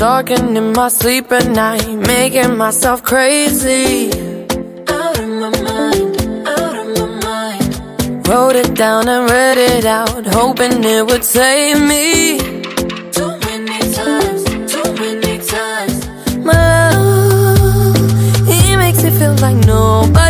Talking in my sleep at night, making myself crazy. Out of my mind, out of my mind. Wrote it down and read it out, hoping it would save me. Too many times, too many times. My love, he makes me feel like nobody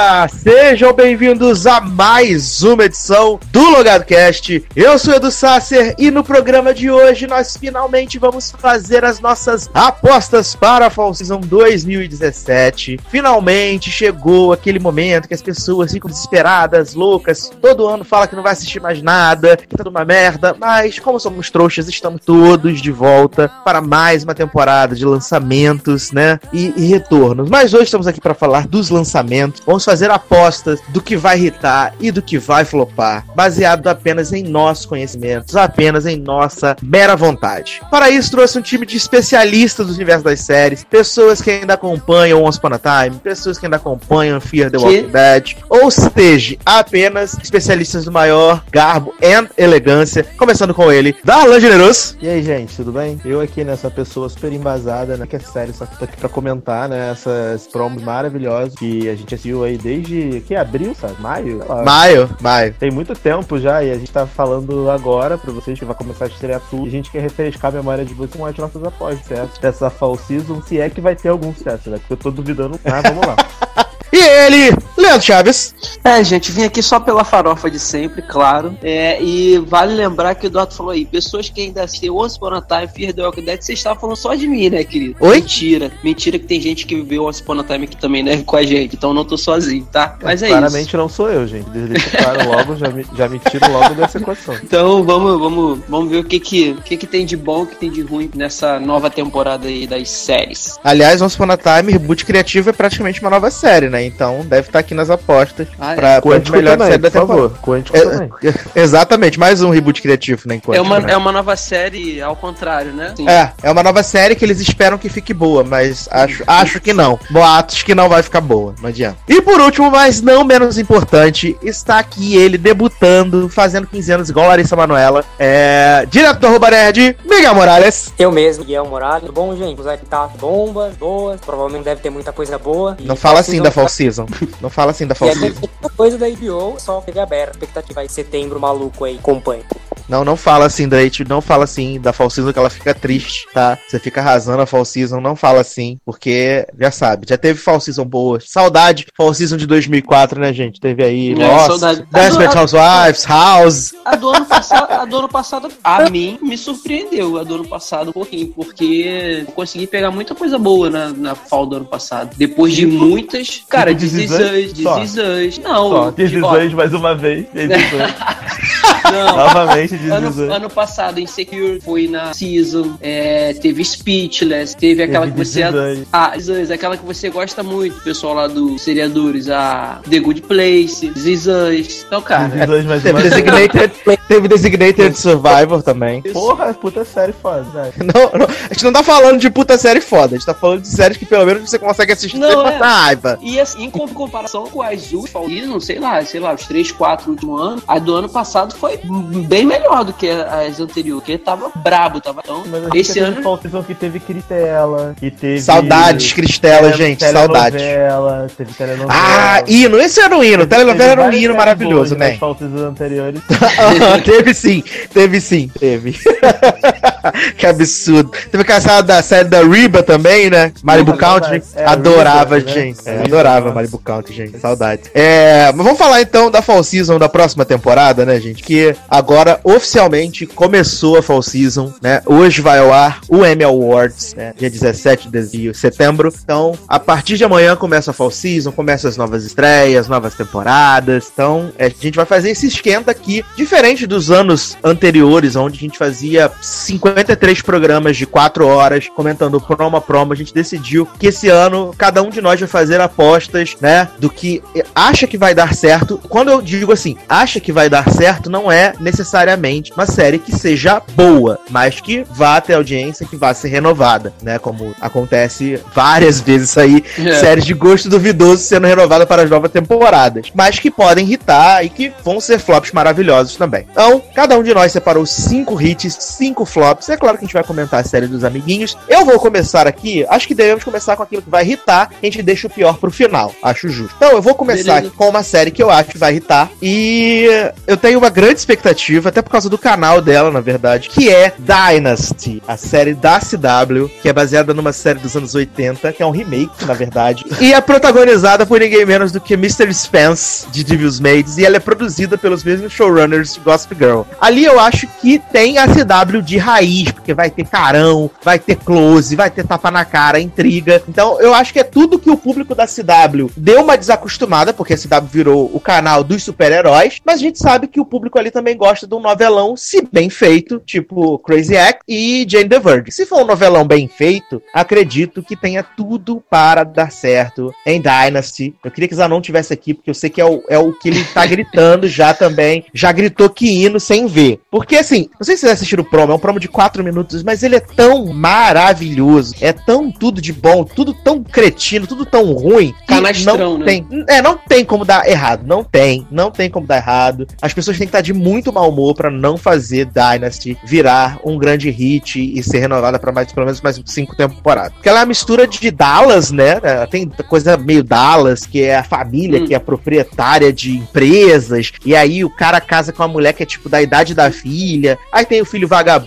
Sejam bem-vindos a mais uma edição do Logado Cast. Eu sou Edu Sasser e no programa de hoje nós finalmente vamos fazer as nossas apostas para a Fall Season 2017. Finalmente chegou aquele momento que as pessoas ficam desesperadas, loucas. Todo ano fala que não vai assistir mais nada, que tá uma merda, mas como somos trouxas, estamos todos de volta para mais uma temporada de lançamentos, né? E, e retornos. Mas hoje estamos aqui para falar dos lançamentos. Vamos fazer apostas do que vai irritar e do que vai flopar, baseado apenas em nossos conhecimentos, apenas em nossa mera vontade. Para isso, trouxe um time de especialistas do universo das séries, pessoas que ainda acompanham Once Upon a Time, pessoas que ainda acompanham Fear the Walking Dead, ou seja, apenas especialistas do maior garbo e elegância, começando com ele, Darlan Generoso. E aí, gente, tudo bem? Eu aqui nessa pessoa super embasada, né? Que é sério, só que tô aqui pra comentar, né? Essas promos maravilhosas que a gente assistiu aí desde que abril, sabe? Maio? Maio, Maio. Tem muito tempo já e a gente tá falando agora pra vocês que vai começar a estrear tudo. E a gente quer refrescar a memória de vocês com as nossas apostas, certo? Dessa fall season, se é que vai ter algum sucesso, né? Porque eu tô duvidando. Mas vamos lá. E ele, Leandro Chaves. É, gente, vim aqui só pela farofa de sempre, claro. É, e vale lembrar que o Eduardo falou aí, pessoas que ainda assistem Once Upon a Time, Fear the Walking Dead, você estava falando só de mim, né, querido? Oi? Mentira. Mentira que tem gente que viveu Once Upon a Time aqui também, né, com a gente. Então não tô sozinho, tá? Mas é Claramente isso. não sou eu, gente. Claro logo, já me, já me tiro logo dessa equação. Então vamos, vamos, vamos ver o que que, o que que tem de bom, o que tem de ruim nessa nova temporada aí das séries. Aliás, Once Upon a Time, reboot criativo é praticamente uma nova série, né? Então deve estar aqui nas apostas Ah, é. pra, pra Quântico melhor também, série da por temporada. favor. Quântico É, também. Exatamente, mais um reboot criativo, né? em É Quântico, uma, né? é uma nova série ao contrário, né? Sim. É, é uma nova série que eles esperam que fique boa, mas acho, acho que não. Boatos que não vai ficar boa, não adianta. E por último, mas não menos importante, está aqui ele debutando, fazendo 15 anos igual Larissa Manoela. É. Direto do Arroba Nerd, Miguel Morales. Eu mesmo, Guilherme Morales. Tudo bom, gente? Aqui tá bombas, boas. Provavelmente deve ter muita coisa boa. Não fala assim da Fall Season. Não fala assim da E Fall é Season. muita coisa da HBO, só teve aberta. Expectativa aí, setembro maluco aí, acompanha. Não, não fala assim da H- não fala assim da Fall Season que ela fica triste, tá? Você fica arrasando a Fall Season, não fala assim, porque já sabe, já teve Fall Season boa. Saudade, Fall Season de 2004, né, gente? Teve aí, É, nossa, saudade. Desperate Housewives, House. A do ano passado, a do ano passado, a mim, me surpreendeu a do ano passado um pouquinho, porque eu consegui pegar muita coisa boa na, na fall do ano passado. Depois de muitas. Cara, Tipo This Is. Não, Só, This Is mais uma vez. This não. Novamente, This Is Ano, Us. ano passado, Insecure foi na Season, é, teve Speechless, teve aquela Teve que você. Ah, This Is Us, aquela que você gosta muito, pessoal lá do Seriadores, a The Good Place, This Is Us. Então, cara, This Is Us mais Teve uma vez. Designated, teve Designated Survivor também. Porra, puta série foda, né? Não, não, a gente não tá falando de puta série foda, a gente tá falando de séries que pelo menos você consegue assistir Não, sem é. passar raiva. E assim, em com- comparação com as últimas, não sei lá, sei lá, os 3, 4 últimos anos, a do ano passado foi bem melhor do que as anteriores, porque tava brabo, tava tão. Mas Esse teve ano. Season que teve Cristela, que teve... Saudades, Cristela, tele- gente, saudades. telenovela, Teve telenovela. Ah, hino, esse era um hino, telenovela era um hino maravilhoso, né? Seasons anteriores. teve sim, teve sim, teve. que absurdo. Teve aquela sala da série da Reba também, né? Malibu saudades. É, adorava, né? gente. É, É, adorava. Malibu Country, gente. Saudades. É, mas vamos falar então da Fall Season da próxima temporada, né, gente? Que agora oficialmente começou a Fall Season, né? Hoje vai ao ar o Emmy Awards, né? Dia 17 de setembro. Então, a partir de amanhã começa a Fall Season, começa as novas estreias, novas temporadas. Então, é, a gente vai fazer esse esquenta aqui, diferente dos anos anteriores, onde a gente fazia 53 programas de 4 horas comentando promo a promo. A gente decidiu que esse ano cada um de nós vai fazer apostas, né? Do que acha que vai dar certo. Quando eu digo assim, acha que vai dar certo, não é necessariamente uma série que seja boa, mas que vá ter audiência, que vá ser renovada, né? Como acontece várias vezes aí, É. séries de gosto duvidoso sendo renovada para as novas temporadas, mas que podem irritar e que vão ser flops maravilhosos também. Então, cada um de nós separou cinco hits, cinco flops. É claro que a gente vai comentar a série dos amiguinhos. Eu vou começar aqui, acho que devemos começar com aquilo que vai irritar, a gente deixa o pior pro final, acho justo. Então, eu vou começar com uma série que eu acho que vai irritar e eu tenho uma grande expectativa, até por causa do canal dela, na verdade, que é Dynasty, a série da CW, que é baseada numa série dos anos 80, que é um remake, na verdade, e é protagonizada por ninguém menos do que Mr. Spence, de Devil's Maids, e ela é produzida pelos mesmos showrunners de Gossip Girl. Ali eu acho que tem a CW de raiz, porque vai ter carão, vai ter close, vai ter tapa na cara, intriga. Então eu acho que é tudo que o público da CW deu uma desacostumada, porque a CW virou o canal dos super-heróis, mas a gente sabe que o público ali também gosta de um novelão, se bem feito, tipo Crazy Act e Jane the Virgin. Se for um novelão bem feito, acredito que tenha tudo para dar certo em Dynasty. Eu queria que Zanon tivesse aqui, porque eu sei que é o, é o que ele tá gritando já também. Já gritou que hino sem ver. Porque assim, não sei se vocês assistiram o promo, é um promo de 4 minutos, mas ele é tão maravilhoso, é tão tudo de bom, tudo tão cretino, tudo tão ruim. Canastrão, não né? tem, é, não tem como dar errado. Não tem. Não tem como dar errado. As pessoas têm que estar de muito mau humor pra não fazer Dynasty virar um grande hit e ser renovada pra mais, pelo menos mais cinco temporadas. Porque ela é uma mistura de Dallas, né? Tem coisa meio Dallas, que é a família Hum. que é proprietária de empresas. E aí o cara casa com uma mulher que é tipo da idade da filha. Aí tem o filho vagabundo,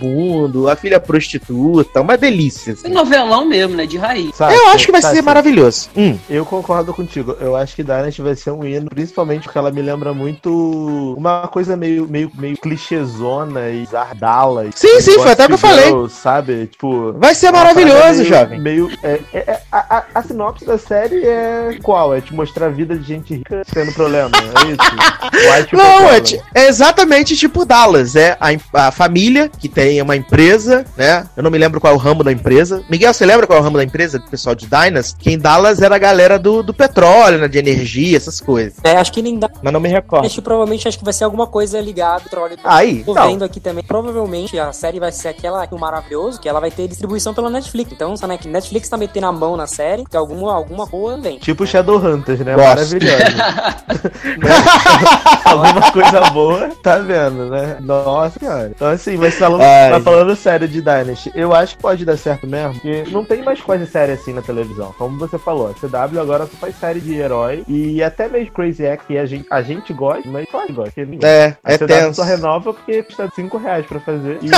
a filha prostituta. Uma delícia. É assim. novelão mesmo, né? De raiz. Sabe, Eu acho que vai sabe, ser maravilhoso. Hum. Eu concordo contigo. Eu acho que Dynasty vai ser um hino, principalmente porque ela me lembra muito uma coisa meio, meio, meio clichêzona e Zardala. Sim, sim, foi até o que eu falei. Sabe? Tipo. Vai ser parada maravilhoso, meio, jovem. Meio. É, é- é- a, a- a sinopse da série é qual? É te mostrar a vida de gente rica tendo problema. É isso? White Não, people é, é exatamente tipo Dallas. É a, a família que tem uma empresa, né? Eu não me lembro qual é o ramo da empresa. Miguel, você lembra qual é o ramo da empresa do pessoal de Dynas? Que em Dallas era a galera do, do petróleo, né? De energia, essas coisas. É, acho que nem dá. Mas não me recordo. Acho que provavelmente acho que vai ser alguma coisa ligada ao petróleo. Aí, Tô não. vendo aqui também. Provavelmente a série vai ser aquela o maravilhoso, que ela vai ter distribuição pela Netflix. Então, sabe que Netflix tá metendo a mão na série, que alguma, alguma coisa vem. Tipo Shadowhunters, né? Gosto. Maravilhoso. Né? Alguma coisa boa, tá vendo, né? Nossa senhora. Então, assim, mas falando, Ai. Mas falando sério de Dynasty, eu acho que pode dar certo mesmo, porque não tem mais quase série assim na televisão. Como você falou, a CW agora só faz série de herói e até mesmo Crazy Act, que a gente, a gente gosta, mas só gosta. porque ninguém- É, A é CW tenso. só renova porque custa 5 reais pra fazer. E.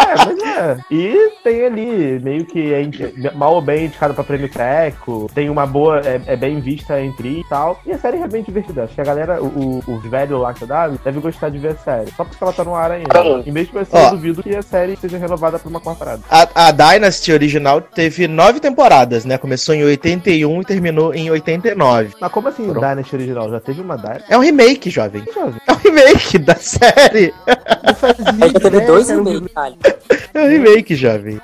é, mas é. E tem ali, meio que é mal ou bem indicado pra prêmio Teco. Tem uma boa, é, é bem vista entre e tal. E a série é bem divertida. Acho que a galera, o, o, os velhos lá que CW, deve gostar de ver a série. Só porque ela tá no ar ainda. E mesmo assim, Ó. eu duvido que a série seja renovada pra uma quarta parada. A, a Dynasty original teve nove temporadas, né? Começou em 81 e terminou em 89. Mas como assim Pronto. Dynasty original? Já teve uma Dynasty? É um remake, jovem. Jovem. É um remake da série. Não fazia Aí já teve dois detalhe. É um remake, jovem.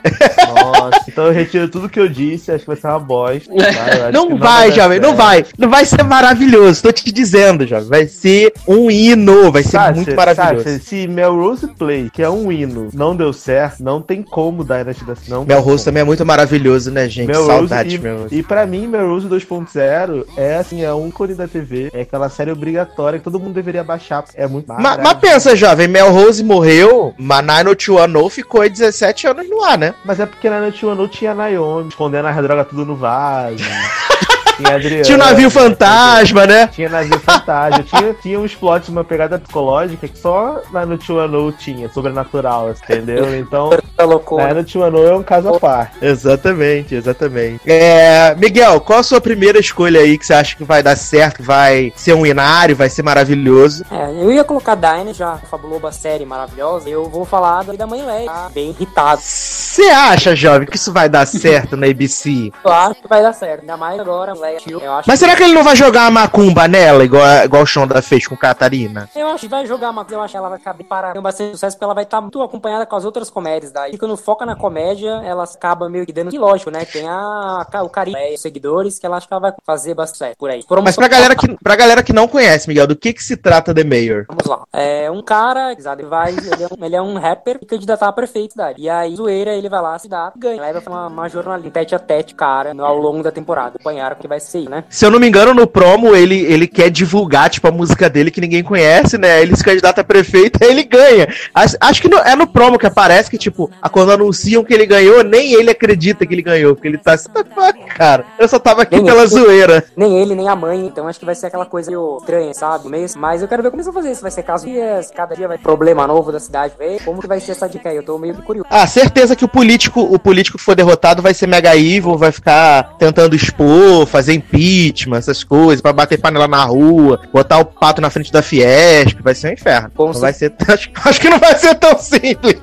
Nossa, então eu retiro tudo que eu disse, acho que vai ser uma bosta. tá? Acho que Não vai, dar jovem, não vai. Não vai ser maravilhoso, tô te dizendo, jovem. Vai ser um hino, vai ser Sasha, muito maravilhoso. Sasha, se Melrose Play, que é um hino, não deu certo, não tem como Dynasty dar não. Mel Rose também é muito maravilhoso, né, gente? Melrose Saudade, e, Mel Rose. e pra mim, Melrose 2.0 é assim, é um ícone da TV, é aquela série obrigatória que todo mundo deveria baixar, é muito Ma- Mas, pensa, jovem, Mel Rose morreu, mas 90210 ficou aí 17 anos no ar, né? Mas é porque na Netflix não tinha Naomi, escondendo as drogas tudo no vaso. Tinha Adriano. Tinha o navio fantasma, né? Tinha navio fantasma. tinha, tinha uns plots, uma pegada psicológica que só lá no Chuanu tinha, sobrenatural, entendeu? Então, Tá loucura. no Chuanu é um caso à parte. Exatamente, exatamente. É, Miguel, qual a sua primeira escolha aí que você acha que vai dar certo, que vai ser um inário, vai ser maravilhoso? É, eu ia colocar Dine, já fabulou uma série maravilhosa. Eu vou falar da da mãe Leia, tá bem irritado. Você acha, jovem, que isso vai dar certo na ABC? Eu acho que vai dar certo. Ainda mais agora, Leia. Eu acho Mas será que ele não vai jogar a macumba nela, igual, igual o Shonda fez com Catarina? Eu acho que vai jogar uma eu acho que ela vai acabar para ter bastante sucesso porque ela vai estar muito acompanhada com as outras comédias daí. E quando foca na comédia, ela acaba meio que dando que lógico, né? Tem a, o carinho, né, os seguidores, que ela acha que ela vai fazer bastante por aí. Mas pra galera, que, pra galera que não conhece, Miguel, do que que se trata The Mayor? Vamos lá. É um cara, ele vai, ele é um, ele é um rapper e candidatar a prefeito da. E aí, zoeira, ele vai lá, se dá, ganha. Leva uma, uma jornalista tete a tete, cara, ao longo da temporada. Acompanharam que vai ser, né? Se eu não me engano, no promo, ele, ele quer divulgar, tipo, a música dele que ninguém conhece, né? Ele se candidata a prefeito, aí ele ganha. Acho, acho que no- é no promo que aparece que, tipo, a- quando anunciam que ele ganhou, nem ele acredita que ele ganhou, porque ele tá assim, "What the fuck, cara. Eu só tava aqui Nem pela ele. zoeira. Nem ele, nem a mãe, então acho que vai ser aquela coisa meio estranha, sabe? Meio, mas eu quero ver como eles vão fazer. Se vai ser caso dias, cada dia vai ter problema novo da cidade, ver como que vai ser essa dica aí. Eu tô meio curioso. Ah, certeza que o político, o político que for derrotado vai ser mega evil, vai ficar tentando expor, fazer impeachment, essas coisas, pra bater panela na rua, botar o pato na frente da Fiesp, vai ser um inferno. Com Não vai ser, acho, acho que não vai ser tão simples.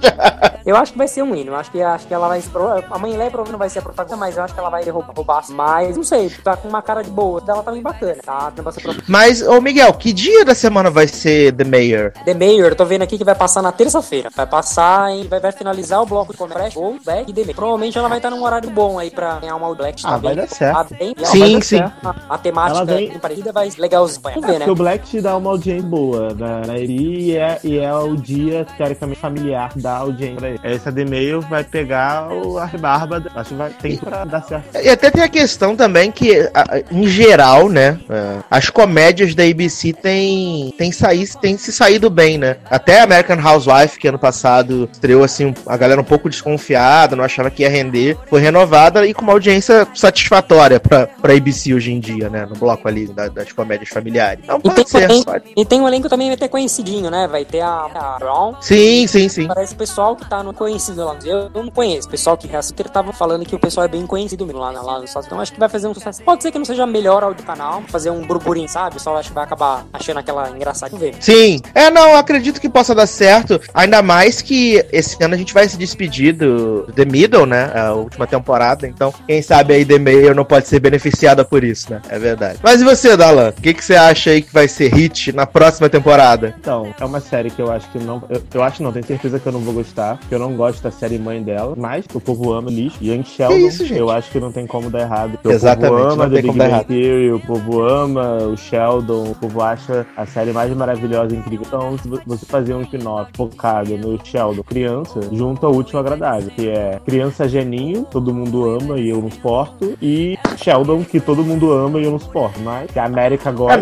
Eu acho que vai ser um hino. Eu acho que, acho que ela vai. A mãe Leia provavelmente não vai ser a protagonista, mas eu acho que ela vai roubar. roubar. Mas não sei, tá com uma cara de boa. Dela tá bem bacana, tá? Tem bastante pro- Mas, ô Miguel, que dia da semana vai ser The Mayor? The Mayor, eu tô vendo aqui que vai passar na terça-feira. Vai passar e vai, vai finalizar o bloco de Comedy ou Back e The Mayor. Provavelmente ela vai estar num horário bom aí pra ganhar uma All Black. Ah, vai dar certo. Tá bem, ela Sim, vai dar sim. certo. A, a temática Ela vem- bem parecida vai legalzinho. Vamos ver, né? Porque o Black te dá uma audiência boa na, na Eri e é, e é o dia, teoricamente, familiar da audiência pra ele. Essa de e-mail vai pegar o, a rebarba. Acho que vai, tem pra dar certo. E até tem a questão também que, em geral, né, é, as comédias da ABC têm, têm, saí, têm se saído bem, né? Até American Housewife, que ano passado estreou assim, a galera um pouco desconfiada, não achava que ia render, foi renovada e com uma audiência satisfatória pra, pra ABC hoje em dia, né? No bloco ali da- das comédias familiares. Então E tem, pode ser. também, pode- e tem um elenco também vai ter conhecidinho, né? Vai ter a, a Brown. Sim, sim, sim. Parece o pessoal que tá no conhecido lá. Eu, não conheço. O pessoal que reassistiu tava falando que o pessoal é bem conhecido mesmo lá, lá no Estados Então acho que vai fazer um sucesso. Pode ser que não seja melhor ao do canal, fazer um burburinho, sabe? O pessoal acho que vai acabar achando aquela engraçada. Ver. Sim. É, não, eu acredito que possa dar certo. Ainda mais que esse ano a gente vai se despedir do The Middle, né? A última temporada. Então, quem sabe aí The Mayor não pode ser beneficiada por isso, né? É verdade. Mas e você, Dalan? O que, que você acha aí que vai ser hit na próxima temporada? Então, é uma série que eu acho que não. Eu, eu acho não, tenho certeza que eu não vou gostar. Porque eu não gosto da série mãe dela. Mas o povo ama lixo. Young Sheldon, isso, gente? eu acho que não tem como dar errado. Porque Exatamente, O povo ama The Big Bang. Theory, o povo ama o Sheldon, o povo acha a série mais maravilhosa e incrível. Então, se vo- você fazer um spin-off focado no Sheldon criança, junto ao último agradável, que é criança geninho, todo mundo ama e eu não suporto, e Sheldon, que todo mundo ama e eu não suporto. Mas que a América gosta,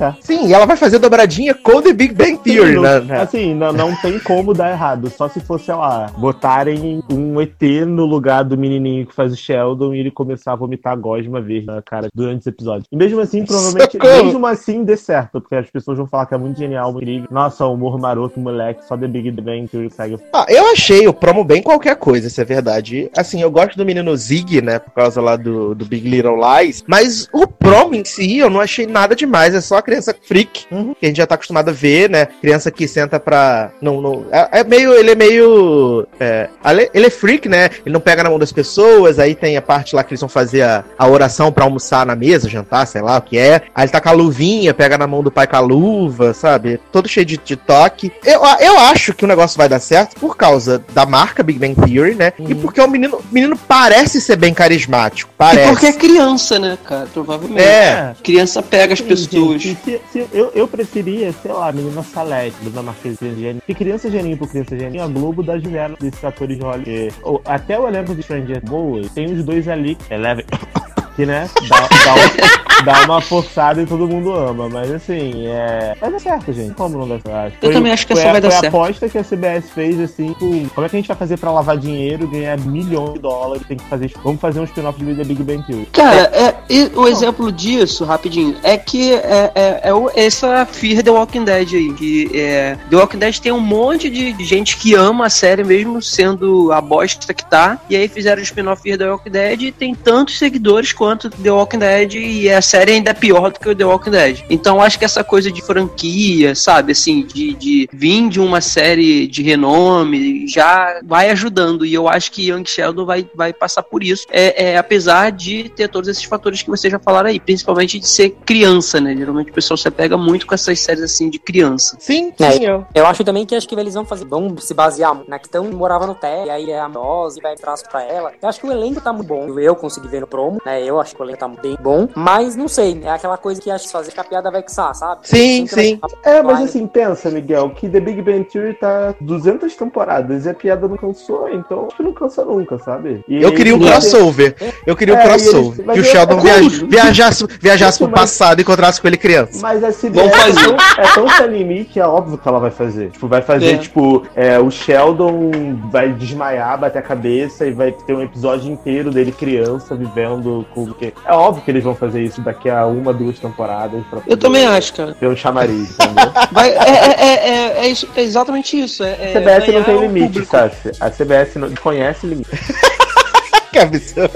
É. Sim, e ela vai fazer dobradinha com The Big Bang Theory, Sim, né? não- Assim, não, não tem como dar errado. Só se fosse, sei lá, botarem um ET no lugar do menininho que faz o Sheldon e ele começar a vomitar gosma verde na cara durante esse episódio. E mesmo assim, provavelmente, Socorro! mesmo assim, dê certo. Porque as pessoas vão falar que é muito genial, incrível. Nossa, humor maroto, moleque, só The Big Bang Theory segue. Ah, eu achei o promo bem qualquer coisa, isso é verdade. Assim, eu gosto do menino Zig, né? Por causa lá do, do Big Little Lies. Mas o promo em si, eu não achei nada demais. É só a criança freak, que a gente já tá acostumado a ver, né? Criança que senta pra. Não, não, é, é meio. Ele é meio. É, ele é freak, né? Ele não pega na mão das pessoas. Aí tem a parte lá que eles vão fazer a, a oração pra almoçar na mesa, jantar, sei lá o que é. Aí ele tá com a luvinha, pega na mão do pai com a luva, sabe? Todo cheio de, de toque. Eu, eu acho que o negócio vai dar certo por causa da marca Big Bang Theory, né? E porque o menino, menino parece ser bem carismático. E Parece. porque é criança, né, cara? Provavelmente. É. Criança pega as Sim, pessoas. gente, se- se- eu, eu preferia, sei lá, menina Salete, Bruna Marquezine Gênio. Se criança geninho por criança geninho, a Globo de vela desses atores de Hollywood. Ou- Até o elenco de Stranger Boas tem os dois ali, Eleven, que né, dá, dá um- dá uma forçada e todo mundo ama. Mas assim, é. Vai dar certo, gente. Como não vai dar certo? Eu também acho que foi, essa vai dar foi certo. a aposta que a CBS fez, assim, com, como é que a gente vai fazer pra lavar dinheiro, ganhar milhões de dólares, tem que fazer, vamos fazer um spin-off de The Big Bang Theory. Cara, é, e o exemplo disso, rapidinho, é que é, é, é o- essa Fear The Walking Dead aí. Que é, The Walking Dead tem um monte de gente que ama a série, mesmo sendo a bosta que tá. E aí fizeram o spin-off Fear The Walking Dead e tem tantos seguidores quanto The Walking Dead. E a série ainda é pior do que o The Walking Dead. Então acho que essa coisa de franquia, sabe, assim, de, de vir de uma série de renome já vai ajudando. E eu acho que Young Sheldon vai, vai passar por isso. É, é, apesar de ter todos esses fatores que vocês já falaram aí, principalmente de ser criança, né? Geralmente o pessoal se pega muito com essas séries assim de criança. Sim, É. sim, eu. Eu acho também que acho que eles vão fazer, vão se basear na questão que morava no Té, e aí é a Rose e vai traço pra ela. Eu acho que o elenco tá muito bom. Eu consegui ver no promo, né? Eu acho que o elenco tá bem bom, mas não sei, é aquela coisa que acho que fazer que a piada vai que sabe? Sim, sim. É, mas assim, pensa, Miguel, que The Big Bang Theory tá 200 temporadas e a piada não cansou, então acho que não cansa nunca, sabe? E Eu queria um crossover. Eu queria um É, e crossover. Que o Sheldon é viajasse, viajasse pro Mas- passado e encontrasse com ele criança. Mas a CBS Vamos é tão, é tão sem limite que é óbvio que ela vai fazer. Tipo, vai fazer, É. tipo, é, o Sheldon vai desmaiar, bater a cabeça e vai ter um episódio inteiro dele criança vivendo com. porque É óbvio que eles vão fazer isso daqui a uma, duas temporadas. Pra Eu também acho, cara. Ter um chamariz, entendeu? Vai, é, é, é, é, é isso, é exatamente isso. É, A é CBS não tem limite. Sassi. A CBS não conhece limite. Que absurdo.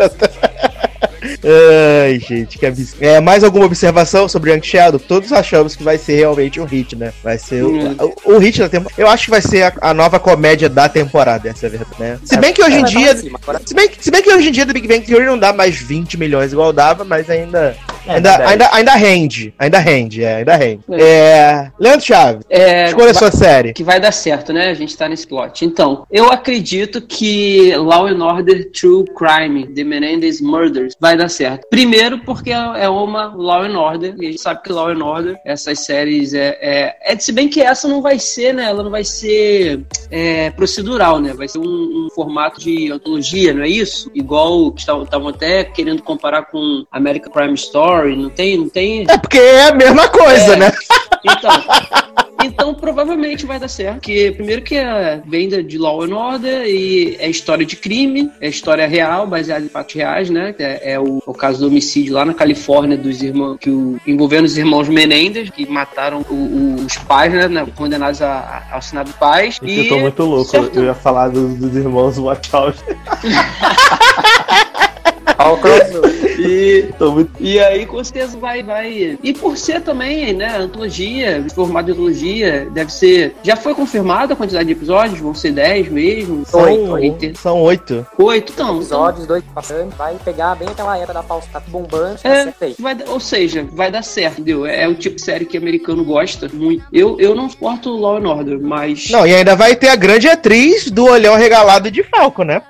Ai, gente, que absurdo. É, mais alguma observação sobre Young Sheldon? Todos achamos que vai ser realmente um hit, né? Vai ser o, Hum. o, o hit da temporada. Eu acho que vai ser a, a nova comédia da temporada, essa é a verdade, né? Se bem que hoje em dia. Se bem, que- se bem que hoje em dia The Big Bang Theory não dá mais 20 milhões igual dava, mas ainda. É, ainda, ainda, ainda rende. Ainda rende, é, ainda rende. É. Leandro Chaves, É, escolha a vai- sua série. que vai dar certo, né? A gente tá nesse plot. Então, eu acredito que Law and Order True Crime, The Menendez Murders, vai dar certo. Primeiro, porque é uma Law and Order, e a gente sabe que Law and Order, essas séries, é, é, é se bem que essa não vai ser, né? Ela não vai ser é, procedural, né? Vai ser um, um formato de antologia, não é isso? Igual que estavam até querendo comparar com American Crime Story, não tem, não tem É porque é a mesma coisa, É. né? então, então provavelmente vai dar certo. Porque primeiro que é venda de Law and Order e é história de crime, é história real, baseada em fatos reais, né? É, é o, o caso do homicídio lá na Califórnia dos irmãos que o, envolvendo os irmãos Menendez, que mataram o- o- os pais, né? na- Condenados a, a assinar de paz. Gente, eu tô muito louco. certo. Eu ia falar dos, dos irmãos Wachowski. Ó, o crossover. E, Tô muito... e aí, com certeza, vai, vai. E por ser também, né, antologia, formato de antologia, deve ser. Já foi confirmada a quantidade de episódios? Vão ser 10 mesmo? São Oito, oito. São oito. Oito, então. episódios, dois passando, vai pegar bem aquela época da pausa, tá bombando, tá É, vai, ou seja, vai dar certo, entendeu? É, é o tipo de série que americano gosta muito. Eu, eu não suporto Law and Order, mas. Não, e ainda vai ter a grande atriz do olhão regalado de Falco, né?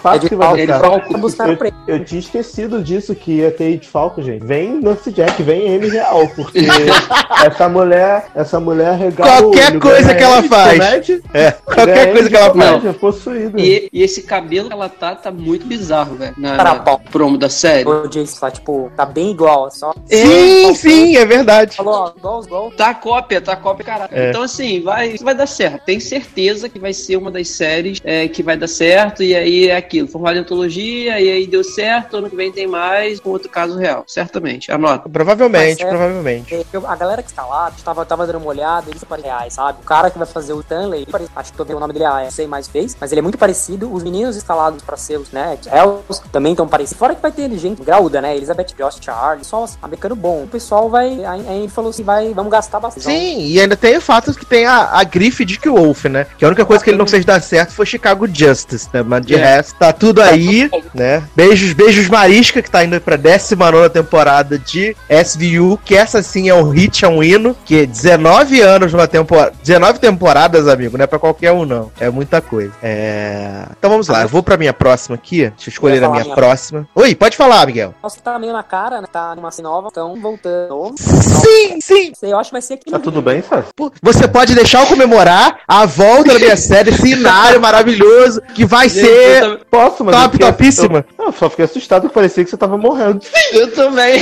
Fácil de que vai Ele Eu, preço. Eu tinha esquecido disso que ia ter de Falco, gente. Vem Nancy Jack, vem M real, porque essa mulher, essa mulher regala Qualquer o olho, coisa que ela faz. É, qualquer coisa que ela faz. é possuído. E, e esse cabelo que ela tá, tá muito bizarro, velho. Na, na promo da série. O Jason tá, tipo, tá bem igual, só. Sim, sim, é verdade. Falou, ó, igual, igual. Tá a cópia, tá cópia, caralho. É. Então, assim, vai, vai dar certo. Tenho certeza que vai ser uma das séries é, que vai dar certo. E aí é aquilo, formato de antologia, e aí deu certo, ano que vem tem mais, com outro caso real. Certamente. Anota. Provavelmente, é- provavelmente. É, A galera que está lá, tava, tava dando uma olhada, eles parecem reais, sabe? O cara que vai fazer o Stanley, parece- acho que tô vendo o nome dele, ah, não sei mais fez, mas ele é muito parecido. Os meninos escalados pra ser os, né, Hells, também estão parecidos. Fora que vai ter gente graúda, né? Elizabeth Joss, Charlie, só americano bom. O pessoal vai, aí, falou assim, vai, vamos gastar bastante. Sim, e ainda tem o fato que tem a, a grife de que o Wolf, né? Que a única coisa que ele não fez dar certo foi Chicago Justice, né? Mas de É. resto, tá tudo aí, né? Beijos, beijos Marisca, que tá indo pra 19 temporada de SVU, que essa sim é um hit, é um hino, que 19 anos numa temporada. 19 temporadas, amigo, não é pra qualquer um, não. É muita coisa. É... Então vamos lá, eu vou pra minha próxima aqui. Deixa eu escolher Eu a minha minha. próxima. Oi, pode falar, Miguel. Nossa, tá meio na cara, né? Tá numa série nova, então voltando. Sim, sim. Eu acho que vai ser aqui. Tá tudo bem? Pô, Você pode deixar eu comemorar a volta da minha série, esse cenário maravilhoso, que vai ser Posso, mas top, topíssima. Eu, eu só fiquei assustado que parecia que você tava morrendo. Eu também.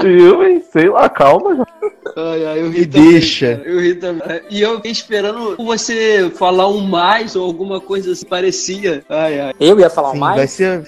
viu, hein? Sei lá, calma. já. Ai, ai, eu Me ri também, deixa. cara, Eu ri também. E eu fiquei esperando você falar um mais ou alguma coisa assim, parecia. Ai, ai. Eu ia falar Sim, mais. vai ser.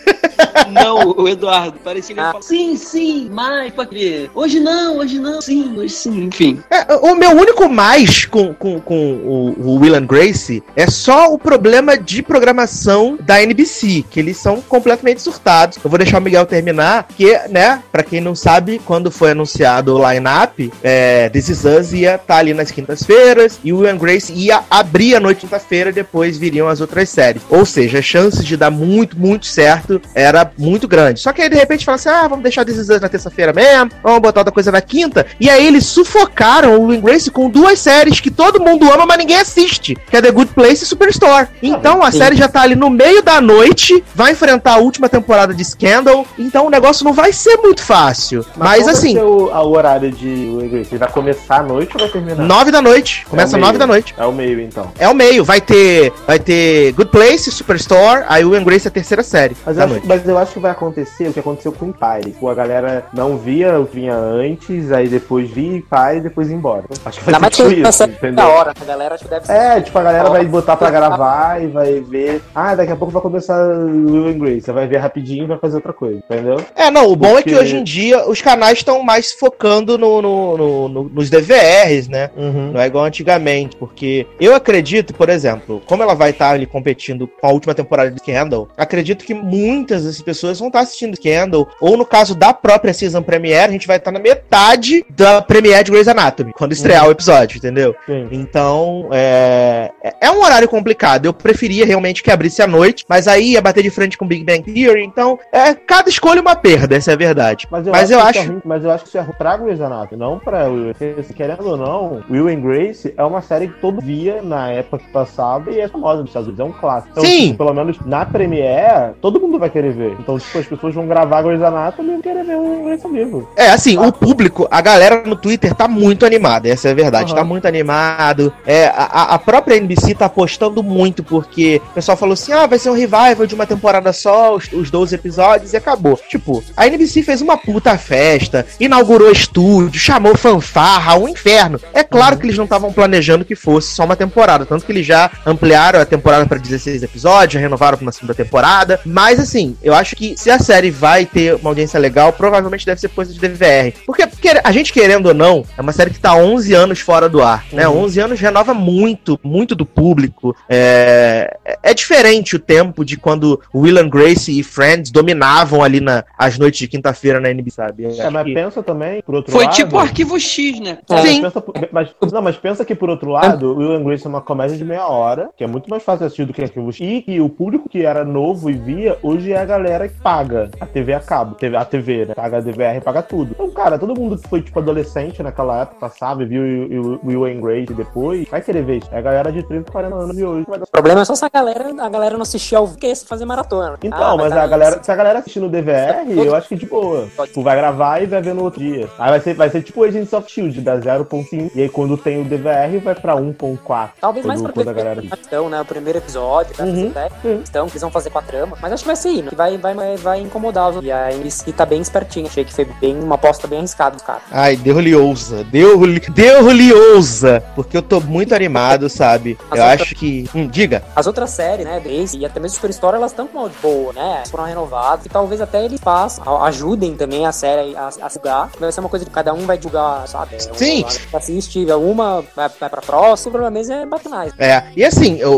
Não, o Eduardo, parecia que ele Ah. falou, sim, sim, mais, pra querer. Hoje não, hoje não, sim, hoje sim, enfim. É, o meu único mais com, com, com o, o Will and Grace é só o problema de programação da NBC, que eles são completamente surtados. Eu vou deixar o Miguel terminar, que, né, pra quem não sabe, quando foi anunciado o line-up, é, This Is Us ia estar ali nas quintas-feiras e o Will and Grace ia abrir a noite de quinta-feira e depois viriam as outras séries. Ou seja, a chance de dar muito, muito certo era muito grande. Só que aí, de repente, fala assim, ah, vamos deixar Us na terça-feira mesmo, vamos botar outra coisa na quinta. E aí eles sufocaram o Will Grace com duas séries que todo mundo ama, mas ninguém assiste, que é The Good Place e Superstore. Então a série já tá ali no meio da noite, vai enfrentar a última temporada de Scandal, então o negócio não vai ser muito fácil. Mas, qual assim, Vai ser o, o horário de Will Grace? Ele vai começar à noite ou vai terminar? nove da noite, começa É nove da noite. É o meio, então. É o meio, vai ter, vai ter Good Place, Superstore, aí o Will Grace é a terceira série Mas eu, noite. mas eu acho que vai acontecer o que aconteceu com o Empire. Tipo, a galera não via o que vinha antes, aí depois via Empire e depois ia embora. Acho que vai ser tipo isso, entendeu? da hora, a galera acho que deve ser. É, tipo, a galera vai botar pra gravar e vai ver. Ah, daqui a pouco vai começar o Will and Grace. Você vai ver rapidinho e vai fazer outra coisa, entendeu? É, não, o bom é Porque- que hoje em dia os canais estão mais focando no, no- no- no- nos DVRs, né? Uhum. Não é igual antigamente, porque eu acredito, por exemplo, como ela vai estar ali competindo com a última temporada de Scandal, acredito que muitas dessas pessoas vão estar assistindo Scandal, ou no caso da própria season premiere, a gente vai estar na metade da premiere de Grey's Anatomy, quando estrear o episódio, entendeu? Sim. Então, é, é um horário complicado. Eu preferia realmente que abrisse à noite, mas aí ia bater de frente com Big Bang Theory, então, é, cada escolha é uma perda, essa é a verdade. Mas eu, Mas acho, eu que acho- é ruim, mas eu acho que isso é pra Grey's Anatomy, não pra Will. Se querendo ou não, Will and Grace é uma série que todo via na época que passava e é famosa nos Estados Unidos, é um clássico. Então, Sim. tipo, pelo menos na Premiere, todo mundo vai querer ver. Então, tipo, as pessoas vão gravar Grey's Anatomy e vão querer ver o ao vivo. É, assim, o público, a galera no Twitter tá muito animada, essa é a verdade, Aham. tá muito animado. É, a, a própria NBC tá apostando muito, porque o pessoal falou assim: ah, vai ser um revival de uma temporada só, os, os 12 episódios e acabou. Tipo, a NBC fez uma puta festa, inaugurou estúdio, chamou fanfarra, um inferno. É claro que eles não estavam planejando que fosse só uma temporada, tanto que eles já ampliaram a temporada pra 16 episódios, já renovaram pra uma segunda temporada. Mas assim, eu acho que se a série vai ter uma audiência legal, provavelmente deve ser coisa de DVR. Porque, porque a gente querendo ou não, é uma série que tá 11 anos fora do ar, né? 11 anos renova muito, muito do público. É, é diferente o tempo de quando Will and Grace e Friends dominavam ali na, as noites de quinta-feira na NBC, sabe? É, mas que- pensa também, por outro Foi lado... tipo o arquivo X, né? É, Sim. mas pensa, mas, não, mas pensa que por outro lado, Will and Grace é uma comédia de meia hora, que é muito mais fácil assistir do que Arquivo X, e que o público que era novo e via, hoje é a galera que paga a TV a cabo, a TV, né? Paga a DVR, paga tudo. Então, cara, todo mundo que foi, tipo, adolescente naquela época, passava e viu o- Will and Grace depois, vai querer ver isso. É a galera de 30, 40 anos de hoje. O problema é só se a galera, a galera não assistir ao que é fazer maratona. Então, Ah, mas tá- a galera, se a galera assistir no DVR, eu acho que de boa. Tipo, vai gravar e vai ver no outro dia. Aí vai ser, vai ser tipo Agents of Shield, da 0.5. E aí quando tem o DVR, vai pra 1.4. Talvez mais pra quando a galera questão, né? O primeiro episódio, né? Uhum, que eles vão fazer com a trama. Mas acho que vai ser isso, que vai, vai, vai, os E a NBC tá bem espertinha. Achei que foi bem uma aposta bem arriscada dos caras. Ai, deu-lhe ousa. Deu-lhe deu-lhe ousa. Porque eu tô muito animado, sabe? Mas Eu eu acho que. Hum, diga. As outras séries, né, Grace e até mesmo Superstore, elas estão com uma boa, né? Foram renovadas e talvez até eles façam, a- ajudem também a série a, a divulgar. Vai ser uma coisa que cada um vai divulgar, sabe? Sim. Um, assiste uma, vai, vai pra próxima, o problema mesmo é bater mais. É, e assim, o,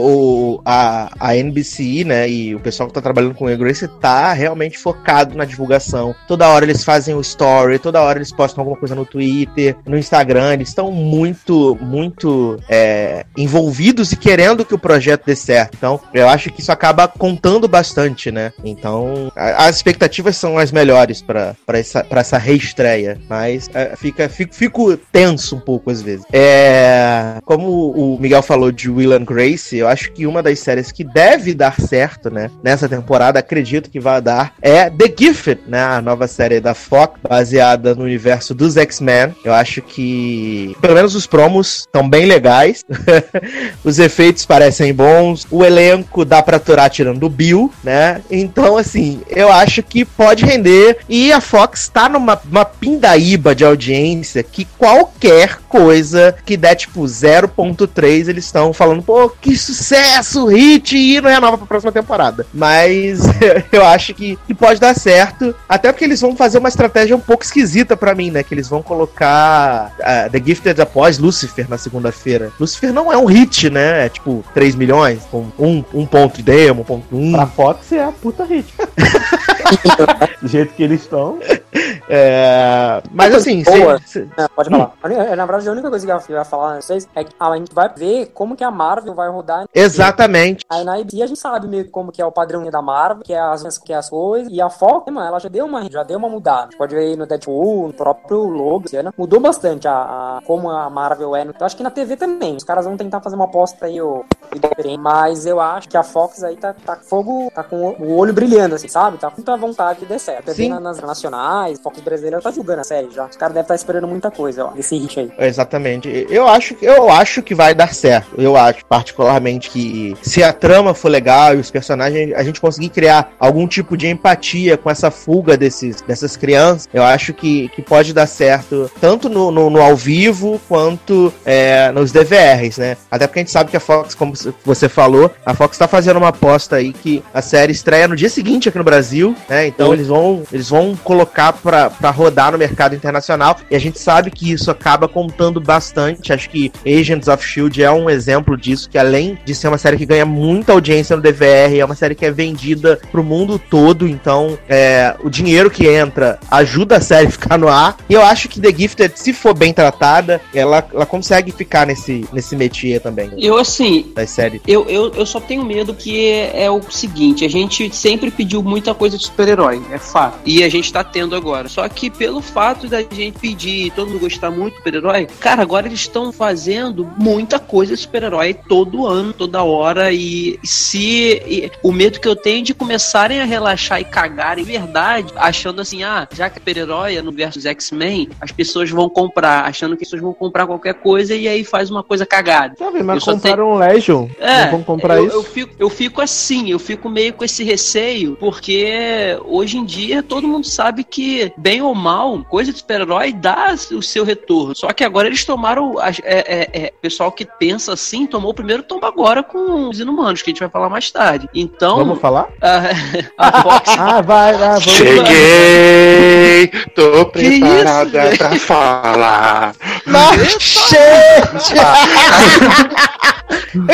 o- a, a NBC, né, e o pessoal que tá trabalhando com o Grace tá realmente focado na divulgação. Toda hora eles fazem o story, toda hora eles postam alguma coisa no Twitter, no Instagram, eles estão muito, muito é, envolvidos e querendo que o projeto dê certo. Então, eu acho que isso acaba contando bastante, né? Então, a- as expectativas são as melhores pra essa, pra essa reestreia, mas é, fica, fico, fico tenso um pouco às vezes. É, como o Miguel falou de Will and Grace, eu acho que uma das séries que deve dar certo, né, nessa temporada, acredito que que vai dar é The Gifted, né? A nova série da Fox, baseada no universo dos X-Men. Eu acho que, pelo menos os promos estão bem legais. os efeitos parecem bons. O elenco dá pra aturar tirando o Bill, né? Então, assim, eu acho que pode render. E a Fox tá numa uma pindaíba de audiência que qualquer coisa que der tipo 0.3, eles estão falando, pô, que sucesso, hit, e não renova pra próxima temporada. Mas eu acho que, que pode dar certo, até porque eles vão fazer uma estratégia um pouco esquisita para mim, né? Que eles vão colocar uh, The Gifted após Lucifer na segunda-feira. Lucifer não é um hit, né? É tipo 3 milhões, com um, um ponto de demo, um ponto um. Pra Fox é a puta hit. Do jeito que eles estão. É... Mas assim, Boa. Cê... É, pode falar. Hum. Na verdade, a única coisa que eu ia falar pra vocês é que a gente vai ver como que a Marvel vai rodar. Exatamente. Aí na ABC a gente sabe meio como que é o padrão da Marvel, que é as, que as coisas. E a Fox, mano, ela já deu uma, já deu uma mudada. A gente pode ver aí no Deadpool, no próprio logo, né? mudou bastante a, a, como a Marvel é. Eu acho que na TV também. Os caras vão tentar fazer uma aposta aí, ó, mas eu acho que a Fox aí tá, tá fogo, tá com o olho brilhando, assim, sabe? Tá com muita vontade de der certo. Sim. nas nacionais, Fox brasileira tá julgando a série já. Os caras devem estar esperando muita coisa, ó, esse hit aí. Exatamente. Eu acho, eu acho que vai dar certo. Eu acho, particularmente, que se a trama for legal e os personagens, a gente conseguir criar algum tipo de empatia com essa fuga desses, dessas crianças, eu acho que, que pode dar certo, tanto no, no, no ao vivo quanto é, nos DVRs, né? Até porque a gente sabe que a Fox, como você falou, a Fox tá fazendo uma aposta aí que a série estreia no dia seguinte aqui no Brasil, né? Então eles vão, eles vão colocar pra, pra rodar no mercado internacional e a gente sabe que isso acaba contando bastante. Acho que Agents of Shield é um exemplo disso, que além de ser uma série que ganha muita audiência no DVR, é uma série que é vendida pro mundo todo, então é, o dinheiro que entra ajuda a série a ficar no ar. E eu acho que The Gifted, se for bem tratada, ela, ela consegue ficar nesse, nesse métier também. Eu, assim, das séries. Eu, eu, eu só tenho medo que é, é o seguinte: a gente sempre pediu muita coisa de super-herói, é fato. E a gente tá tendo agora. Só que pelo fato da gente pedir e todo mundo gostar muito de super-herói, cara, agora eles estão fazendo muita coisa de super-herói todo ano, toda hora. E se. E, o medo que eu tenho de começarem a relaxar e cagarem verdade, achando assim, ah, já que é super-herói é no versus X-Men, as pessoas vão comprar, achando que as pessoas vão comprar qualquer coisa e aí faz uma coisa cagada. Sabe, mas compraram um Legion. É, não vão comprar eu, isso. Eu fico, eu fico assim, eu fico meio com esse receio, porque hoje em dia todo mundo sabe que, bem ou mal, coisa de super-herói dá o seu retorno. Só que agora eles tomaram. É, é, é, pessoal que pensa assim tomou o primeiro tombo agora com os inumanos, que a gente vai falar mais tarde. Então. Vamos falar? A, a Fox. ah, vai, vai, vamos Cheguei! Tô preparada pra falar. Gente!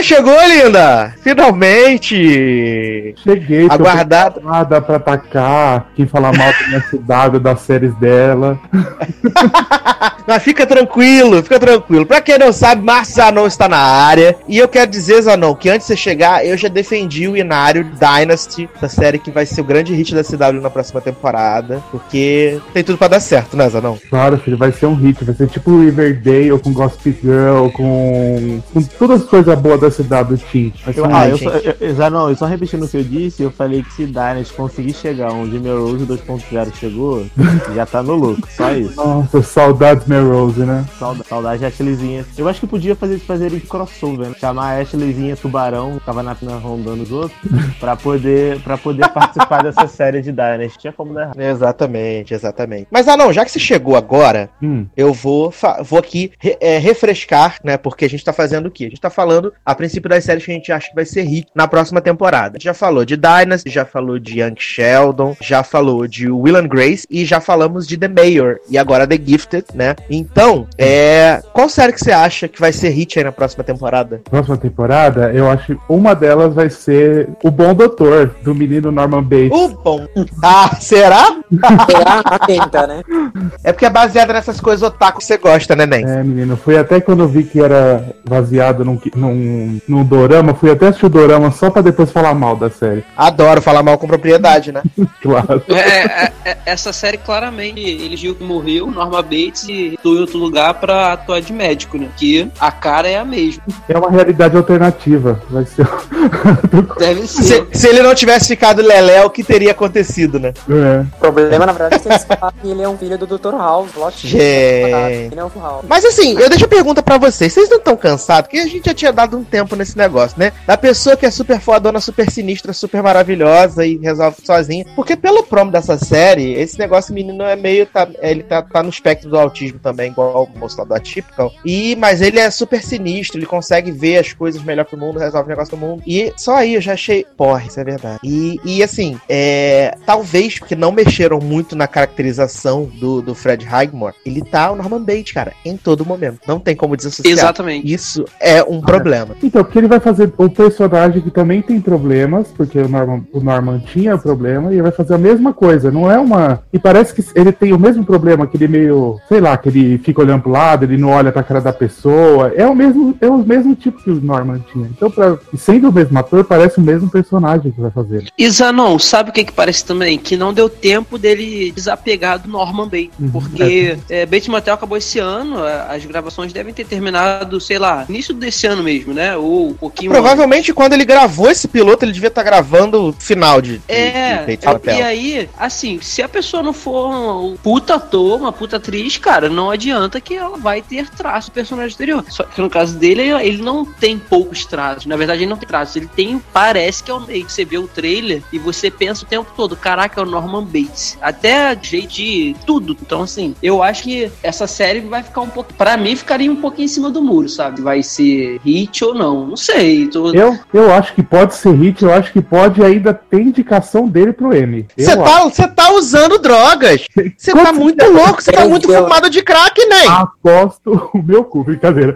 Chegou, linda! Finalmente! Cheguei, aguardado. Nada pra atacar, quem falar mal da minha cidade, das séries dela. Mas fica tranquilo, fica tranquilo. Pra quem não sabe, Márcio Zanon está na área. E eu quero dizer, Zanon, que antes de você chegar, eu já defendi o Inário Dynasty, da série que vai ser o grande hit da CW na próxima temporada. Porque tem tudo pra dar certo, né, Zanon? Claro, filho, vai ser um hit. Vai ser tipo Riverdale com Gossip Girl, com, com todas as coisas boas da CW Team. Eu, ah, eu só, eu, Zanon, eu só repetindo o que eu disse, eu falei que se Dynasty conseguir chegar onde meu Rose 2.0 chegou, já tá no lucro. Só isso. Nossa, saudades Melrose, né? Saudade, saudade de Ashleyzinha. Eu acho que podia fazer, fazer em crossover, né? Chamar a Ashleyzinha Tubarão, tava na, na rondando os outros, pra poder, pra poder participar dessa série de Dynasty. Tinha como dar errado. Exatamente, exatamente. Mas, ah, não, já que você chegou agora, hum. eu vou, vou aqui re, é, refrescar, né? Porque a gente tá fazendo o quê? A gente tá falando, a princípio, das séries que a gente acha que vai ser hit na próxima temporada. A gente já falou de Dynasty, já falou de Young Sheldon, já falou de Will and Grace e já falamos de The Mayor. E agora The Gifted, né? Então, é. Qual série que você acha que vai ser hit aí na próxima temporada? Próxima temporada, eu acho que uma delas vai ser O Bom Doutor, do menino Norman Bates. O bom. Ah, será? será? Atenta, né? É porque é baseada nessas coisas otaku que você gosta, né, Nen? É, menino. Fui até quando eu vi que era baseado num, num, num dorama, fui até assistir o dorama só pra depois falar mal da série. Adoro falar mal com propriedade, né? claro. É, é, é, essa série claramente, ele viu que morreu, Norma Bates, e em outro lugar pra atuar de médico, né? Que a cara é a mesma. É uma realidade alternativa. Vai ser Deve ser. Se, se ele não tivesse ficado Lelé, o que teria acontecido, né? É. O problema, na verdade, é que eles falam que ele é um filho do Dr. House. Plot Gente. Ele é o Mas assim, eu deixo a pergunta pra vocês. Vocês não estão cansados? Porque a gente já tinha dado um tempo nesse negócio, né? Da pessoa que é super fodona, super sinistra, super maravilhosa e resolve sozinha. Porque pelo promo dessa série, esse negócio menino é meio. Tá, ele tá, tá no espectro do autismo também, igual o moço lá do Atypical. E, mas ele é super sinistro, ele consegue ver as coisas melhor que o mundo, resolve o negócio do mundo. E só aí eu já achei. Porra, isso é verdade. E, e assim, é, talvez porque não mexeram muito na caracterização do, do Fred Highmore, ele tá o Norman Bates, cara, em todo momento. Não tem como desassociar. Exatamente. Isso é um problema. Então, porque ele vai fazer o personagem que também tem problemas, porque o Norman, o Norman tinha problema, e ele vai fazer a mesma coisa. Não é uma. E parece que ele tem o mesmo problema, que ele meio. Sei lá, que ele fica olhando pro lado, ele não olha pra cara da pessoa. É o mesmo, é o mesmo tipo que o Norman tinha. Então, pra, sendo o mesmo ator, parece o mesmo personagem que vai fazer. E Zanon, sabe o que que parece também? Que não deu tempo dele desapegar do Norman Bates. Uhum. Porque é, Bates Motel acabou esse ano, a- as gravações devem ter terminado, sei lá, início desse ano mesmo, né? Ou um pouquinho Provavelmente quando ele gravou esse piloto, ele devia estar gravando o final de, de, É, de é, e aí, assim, se a pessoa não for um puta ator, uma puta atriz, cara, não adianta que ela vai ter traço do personagem anterior. Só que no caso dele, ele não tem poucos traços. Na verdade, ele não tem traços. Ele tem, parece que é o meio. Você vê o trailer e você pensa o tempo todo, caraca, é o Norman Bates. Até jeito de tudo. Então, assim, eu acho que essa série vai ficar um pouco. Pra mim, ficaria um pouquinho em cima do muro, sabe? Vai ser hit ou não. Não sei. Tô... Eu, eu acho que pode ser hit, eu acho que pode ainda ter indicação dele pro M. Você tá, você tá usando drogas. Você tá muito louco, você tá muito fumado de crack, né? Aposto o meu cu, brincadeira.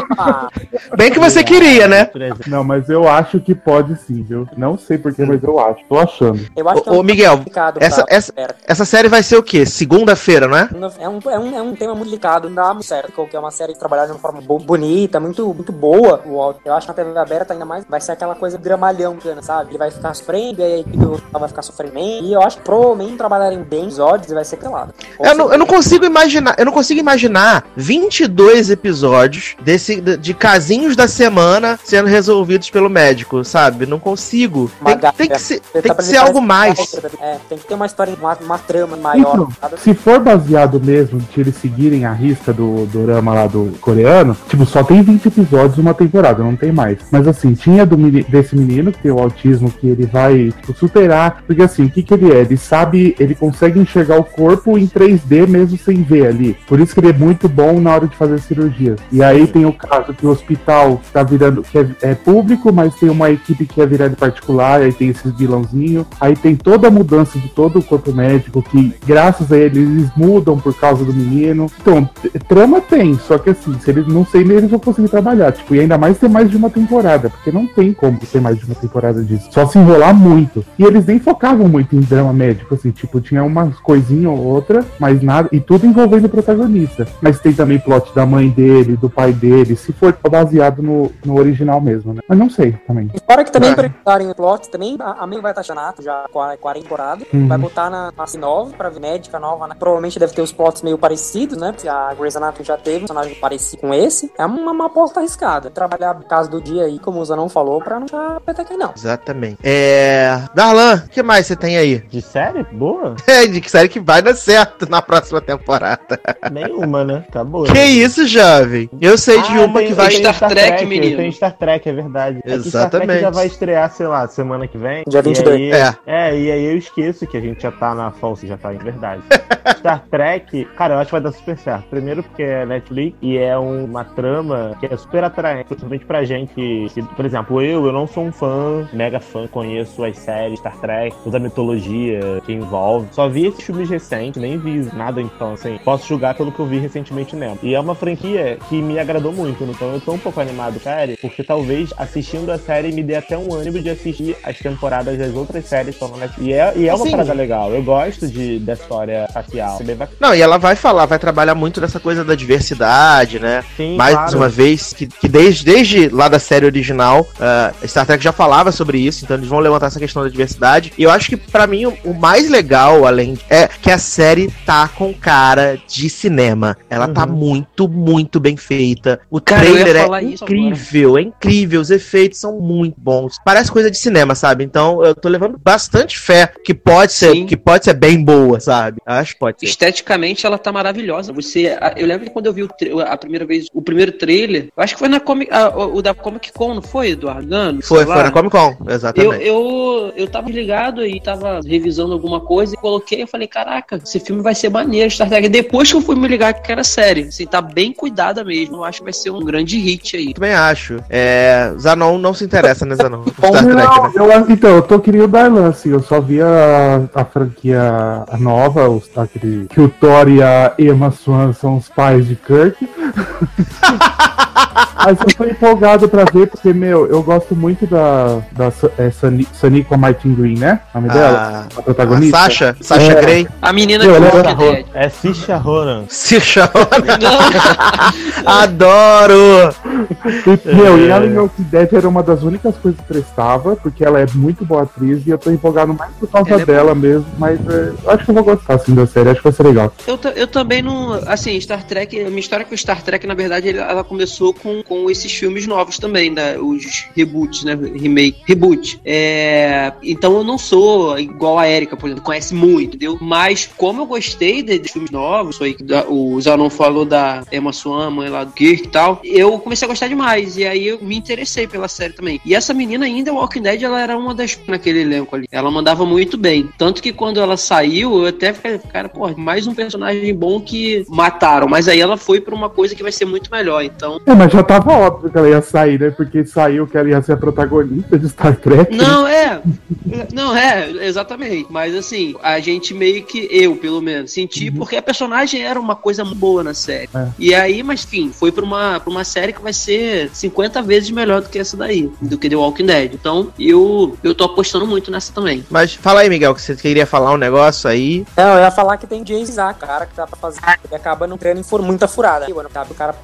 Opa! Bem que você queria, né? Não, mas eu acho que pode sim, viu? Não sei porquê, mas eu acho. Tô achando. Eu acho que é Ô, ô, Miguel, complicado essa- pra- essa-. Essa série vai ser o quê? Segunda-feira, não é? É um, é, um, é um tema muito delicado, dá muito certo. Que é uma série que trabalhada de uma forma bo- bonita, muito, muito boa. Eu acho que na TV aberta ainda mais vai ser aquela coisa dramalhão, sabe? Ele vai ficar sofrendo, e aí a equipe vai ficar sofrendo. E eu acho que provavelmente trabalharem bem os episódios vai ser pelado. Eu não, eu não consigo imaginar, eu não consigo imaginar 22 episódios desse, de, de casinhos da semana sendo resolvidos pelo médico, sabe? Não consigo. Tem, tem que ser, tem que ser algo mais. É, tem que ter uma história, uma, uma trama maior. Então, se for baseado mesmo de eles seguirem a risca do dorama lá do coreano, tipo, só tem 20 episódios uma temporada, não tem mais. Mas assim, tinha do desse menino que tem o autismo que ele vai tipo, superar, porque assim, o que que ele é? Ele sabe, ele consegue enxergar o corpo em 3D mesmo sem ver ali. Por isso que ele é muito bom na hora de fazer cirurgias. E aí tem o caso que o hospital tá virando, que é, é público, mas tem uma equipe que é virada particular, aí tem esses vilãozinhos. Aí tem toda a mudança de todo o corpo médico, que graças a ele eles mudam por causa do menino. Então, trama tem, só que assim, se eles não sei nem eles vão conseguir trabalhar. Tipo, e ainda mais ter mais de uma temporada, porque não tem como ter mais de uma temporada disso. Só se enrolar muito. E eles nem focavam muito em drama médico, assim, tipo, tinha umas coisinhas ou outra, mas nada, e tudo envolvendo o protagonista. Mas tem também plot da mãe dele, do pai dele, se for baseado no, no original mesmo, né? Mas não sei também. E Fora que também, É. pra evitarem o plot, também a, a May vai estar chanato já com a 40 temporada. Uhum. Vai botar na classe nova, pra médica nova, né? Provavelmente deve ter os plots meio parecidos, né? Porque a Grey's Anatomy já teve um personagem parecido com esse. É uma, uma aposta arriscada. Trabalhar no caso do dia aí, como o Zanon falou, pra não dar peteca não. Exatamente. É. Darlan, o que mais você tem aí? De série? Boa? É, de que série que vai dar certo na próxima temporada. Nenhuma, né? Acabou. Que isso, jovem? Eu sei de Ah, uma tem- que vai. tem Star Trek, menino. Tem Star Trek, é verdade. É Star Exatamente. Trek já vai estrear, sei lá, semana que vem. Dia E 22. aí- É. É, e aí eu esqueço que a gente já tá na falsa, já tá em verdade. Star Trek, cara, eu acho que vai dar super certo. Primeiro porque é Netflix e é um- uma trama que é super atraente, principalmente pra gente que, por exemplo, eu, eu não sou um fã, mega fã, conheço as séries Star Trek, toda a mitologia que envolve. Só vi esses filmes recentes, nem vi nada, então, assim, posso julgar pelo que eu vi recentemente nela. E é uma franquia que me agradou muito, então eu tô um pouco animado, série, porque talvez assistindo a série me dê até um ânimo de assistir as temporadas das outras séries que estão na Netflix. E é, e é uma Sim. parada legal. Eu gosto de, da história facial. É. Não, e ela vai falar, vai trabalhar muito dessa coisa da diversidade, né? Sim, Mais claro. uma vez, que, que desde, desde lá da série original, ah, Star Trek já falava sobre isso, então eles vão levantar essa questão da diversidade. E eu acho que, pra mim, o, o mais legal, além, é que a série tá com cara de cinema. Ela tá Uhum. muito, muito bem feita. O Cara, trailer é incrível, é incrível. Os efeitos são muito bons. Parece coisa de cinema, sabe? Então eu tô levando bastante fé que pode ser, Sim. que pode ser bem boa, sabe? Acho que pode ser. Esteticamente ela tá maravilhosa. Você, eu lembro que quando eu vi o a primeira vez o primeiro trailer, eu acho que foi na Comic, a- o o da Comic Con, não foi, Eduardo? Engano? Foi, foi na Comic Con, Eu, exatamente. eu, eu tava ligado e tava revisando alguma coisa e coloquei, eu falei, caraca, esse filme vai ser maneiro, Star Trek. Depois que eu fui me ligar que era série, assim, tá bem cuidada mesmo. Eu acho que vai ser um grande hit aí. Também acho. É, Zanon não se interessa, né, Zanon? Star Não, Trek, né? eu, então, eu tô que nem o Darlan, assim, eu só vi a, a franquia nova, os, aquele, que o Thor e a Emma Swan são os pais de Kirk. Mas eu tô empolgado pra ver, porque, meu, eu gosto muito da, da é, Sani- Saniqua Martin Green, né? O nome dela? A, A a protagonista. Sasha, Sasha É. Grey. A menina que Ro- Dead. É Sisha Ronan. Sasha Não, Adoro! E, meu, e ela em Walking Dead era uma das únicas coisas que prestava, porque ela é muito boa atriz e eu tô empolgado mais por causa Ela é dela mesmo, mas é, eu acho que eu vou gostar assim da série, acho que vai ser legal. eu, eu também não. Assim, Star Trek, a minha história com Star Trek, na verdade, ela começou com, com esses filmes novos também, né? Os reboots, né? Remake. Reboot. É, então eu não sou igual a Erika, por exemplo, conhece muito, entendeu? Mas como eu gostei de- dos filmes novos, que da- o Zanon falou da Emma Swan, mãe lá do Kirk e tal, eu comecei a gostar demais. E aí eu me interessei pela série também. E essa menina ainda, Walking Dead, ela era uma das naquele elenco ali. Ela mandava muito bem. Tanto que quando ela saiu, eu até fiquei, cara, pô, mais um personagem bom que mataram. Mas aí ela foi pra uma coisa que vai ser muito melhor. Então. É, mas já tava óbvio que ela ia sair, né? Porque saiu que ela ia ser a protagonista de Star Trek. Não, é. Não, é, exatamente. Mas assim, a gente meio que, eu pelo menos, senti porque a personagem era uma coisa boa na série. É. E aí, mas enfim, foi pra uma, pra uma série que vai ser 50 vezes melhor do que essa daí, do que The Walking Dead. Então, eu, eu tô apostando muito nessa também. Mas fala aí, Miguel, que você queria falar um negócio aí. Não, eu ia falar que tem James Isaac, cara, que dá pra fazer. Ele acaba não criando for muita furada. E, mano, sabe, o cara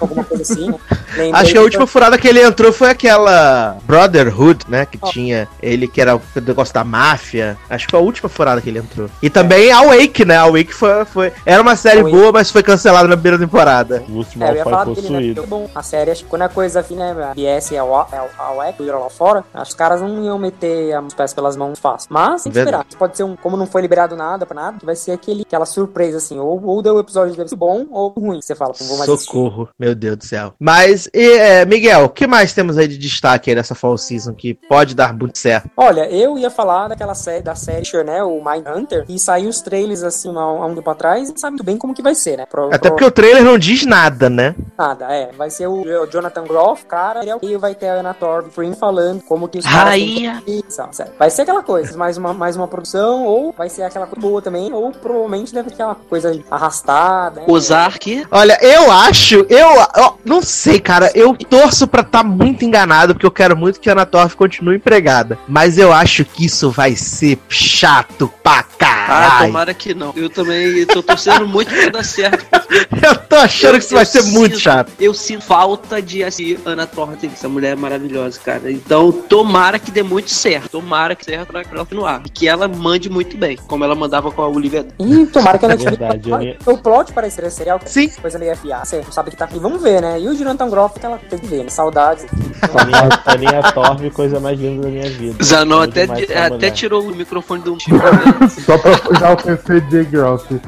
alguma coisa assim, né? Acho que a última furada que ele entrou foi aquela Brotherhood, né? Que Ó. tinha ele que era o negócio da máfia. Acho que foi a última furada que ele entrou. E também a Wake, né? A Wake foi, foi. Era uma série Wake. boa, mas foi cancelada na primeira temporada. O último É, eu ia falar dele, né? Porque, bom, a série, acho que quando é coisa assim, né? A BS e a é a UEC, viram lá fora, acho que os caras não iam meter os pés pelas mãos fácil. Mas tem que esperar. Pode ser um, como não foi liberado nada pra nada, vai ser aquele, aquela surpresa, assim. Ou, ou deu o episódio deve ser bom ou ruim. Você fala, não vou mais assistir. Socorro, meu Deus do céu. Mas, e, é, Miguel, o que mais temos aí de destaque aí nessa fall season que pode dar muito certo? Olha, eu ia falar daquela série, da série, né, o Mindhunter, e saiu os trailers, assim, há um há um tempo atrás, e não sabe muito bem como que vai ser, né? Pro- Até pro- porque o trailer não diz nada, né? Nada, é. Vai ser o, o Jonathan Groff, cara, ele é e vai ter a Anna Torv falando como que os caras Rainha! Isso, sério. Vai ser aquela coisa, mais uma, mais uma produção, ou vai ser aquela coisa boa também, ou provavelmente deve ter aquela coisa arrastada. né? Ozark. Olha, eu acho, eu, eu não sei, cara, eu torço pra estar muito enganado, porque eu quero muito que a Ana Torf continue empregada. Mas eu acho que isso vai ser chato pra Ah, caralho. tomara que não. Eu também tô torcendo muito pra dar certo. eu tô achando que isso vai Eu ser muito chato. Eu sinto falta de assistir Ana Torten, essa mulher é maravilhosa, cara. Então, tomara que dê muito certo. Tomara que certo pra ela no ar. E que ela mande muito bem, como ela mandava com a Olivia. E tomara que a É verdade, O plot parece ser serial, Sim. coisa meio FA. Você não sabe que tá aqui. Vamos ver, né? E o Jonathan Groff, que ela tem que ver, né? Saudades. Aninha, Aninha Torv, coisa mais linda da minha vida. Zanon até, até tirou o microfone do Só pra usar o PC de Groff.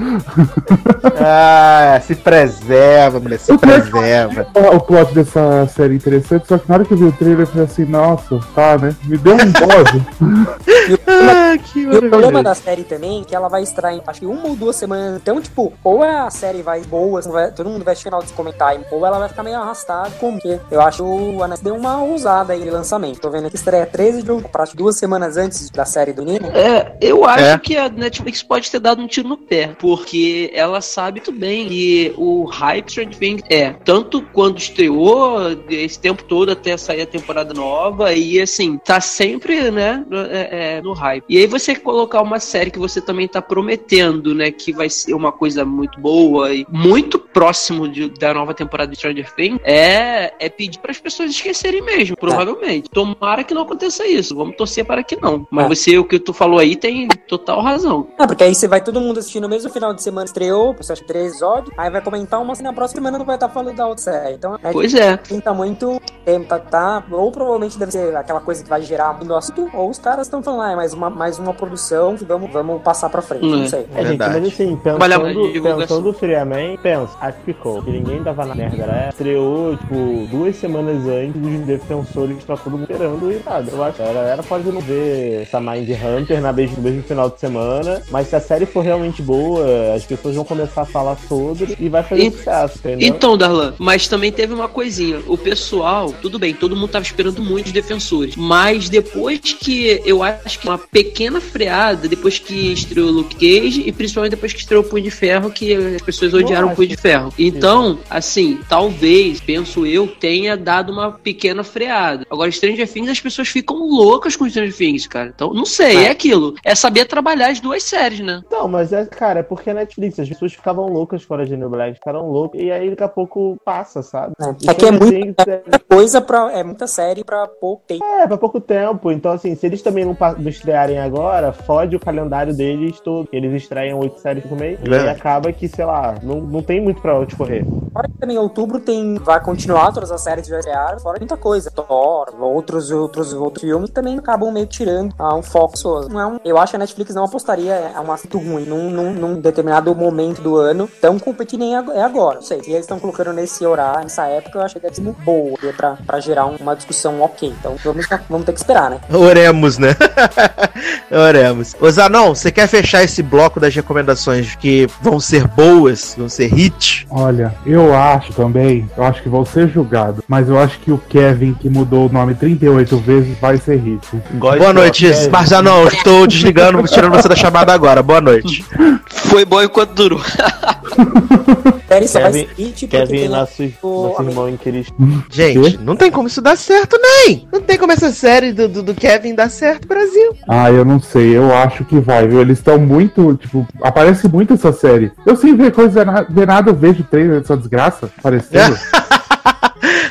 Ah, se preserva, mulher, se preserva. O plot dessa série é interessante, só que na hora que eu vi o trailer eu falei assim, nossa, tá, né? Me deu um bode. Ah, que E o problema da série também é que ela vai em acho que uma ou duas semanas. Então, tipo, ou a série vai boa, vai- todo mundo vai final de comentar, ou ela vai ficar meio arrastada. Como que? Eu acho que a Netflix deu uma ousada aí no lançamento. Tô vendo aqui estreia 13 de outubro, praticamente duas semanas antes da série do Nino. É, eu acho É. que a Netflix pode ter dado um tiro no pé, porque ela sabe muito bem que o hype Stranger Things é tanto quando estreou esse tempo todo até sair a temporada nova e assim tá sempre né no, é, é, no hype. E aí você colocar uma série que você também tá prometendo, né, que vai ser uma coisa muito boa e muito próximo de- da nova temporada de Stranger Things é é pedir para as pessoas esquecerem mesmo, provavelmente. Tomara que não aconteça isso. Vamos torcer para que não. Mas É. você, o que tu falou aí, tem total razão. Ah, porque aí você vai todo mundo assistir no mesmo final de semana, estreou, você acha três episódios, aí vai comentar uma, e na próxima semana não vai estar falando da outra série. Então, é Pois é. pinta muito não tem, tá, tá, ou provavelmente deve ser aquela coisa que vai gerar muito assunto, ou os caras estão falando, ah, é mais uma, mais uma produção que vamos, vamos passar pra frente, não É. sei. É, gente, Verdade. mas assim, pensando, divulgação. pensando friamente, pensa, a que ficou. Que ninguém tava na merda, né? Estreou, tipo, duas semanas antes dos defensores tá todo mundo esperando e nada. Eu acho que a galera pode não ver essa Mind Hunter na mesmo, no mesmo final de semana, mas se a série for realmente boa, as pessoas vão começar a falar sobre e vai fazer E- sucesso, entendeu? Então, Darlan, mas também teve uma coisinha. O pessoal, tudo bem, todo mundo tava esperando muito os defensores. Mas depois que eu acho que uma pequena freada, depois que estreou o Luke Cage, e principalmente depois que estreou o Punho de Ferro, que as pessoas odiaram o. Punho de Ferro. Então, assim, talvez, penso eu, tenha dado uma pequena freada. Agora, Stranger Things, as pessoas ficam loucas com Stranger Things, cara. Então, não sei, é aquilo. É saber trabalhar as duas séries, né? Não, mas é, cara, é porque a Netflix, as pessoas ficavam loucas fora de New Black, ficaram loucas, e aí daqui a pouco passa, sabe? É, é que é Things é- Muita coisa pra. É muita série pra pouco tempo. É, pra pouco tempo. Então, assim, se eles também não, não estrearem agora, fode o calendário deles todo. Eles estreiam oito séries por mês. E É. acaba que, sei lá, não, não tem muito pra onde correr. Fora que também em outubro tem, vai continuar todas as séries que já estrearam, fora muita coisa. Thor, outros, outros, outros filmes também acabam meio tirando ah, um foco. pessoas. Não é um, eu acho que a Netflix não apostaria é um assunto ruim num, num, num determinado momento do ano, tão competindo é agora. Não sei. Se eles estão colocando nesse horário, nessa época, eu acho que deve ser muito boa pra, pra gerar um- uma discussão ok. Então vamos, vamos ter que esperar, né? Oremos, né? Oremos. Ô Zanon, você quer fechar esse bloco das recomendações que vão ser boas, vão ser hit? Olha, eu acho também, eu acho que vou ser julgado, mas eu acho que o Kevin, que mudou o nome 38 vezes, vai ser hit. Boa noite, Marzanon. Estou desligando, tirando você da chamada agora. Boa noite. Foi bom enquanto durou. Série só vai Kevin- ser hit porque Kevin nosso, nosso irmão. Gente, não tem como isso dar certo, nem. Não tem como essa série do, do, do Kevin dar certo, Brasil. Ah, eu não sei, eu acho que vai, viu? Eles estão muito, tipo, aparece muito essa série. Eu sem ver coisa, ver nada, eu vejo trailer dessa desgraça aparecendo.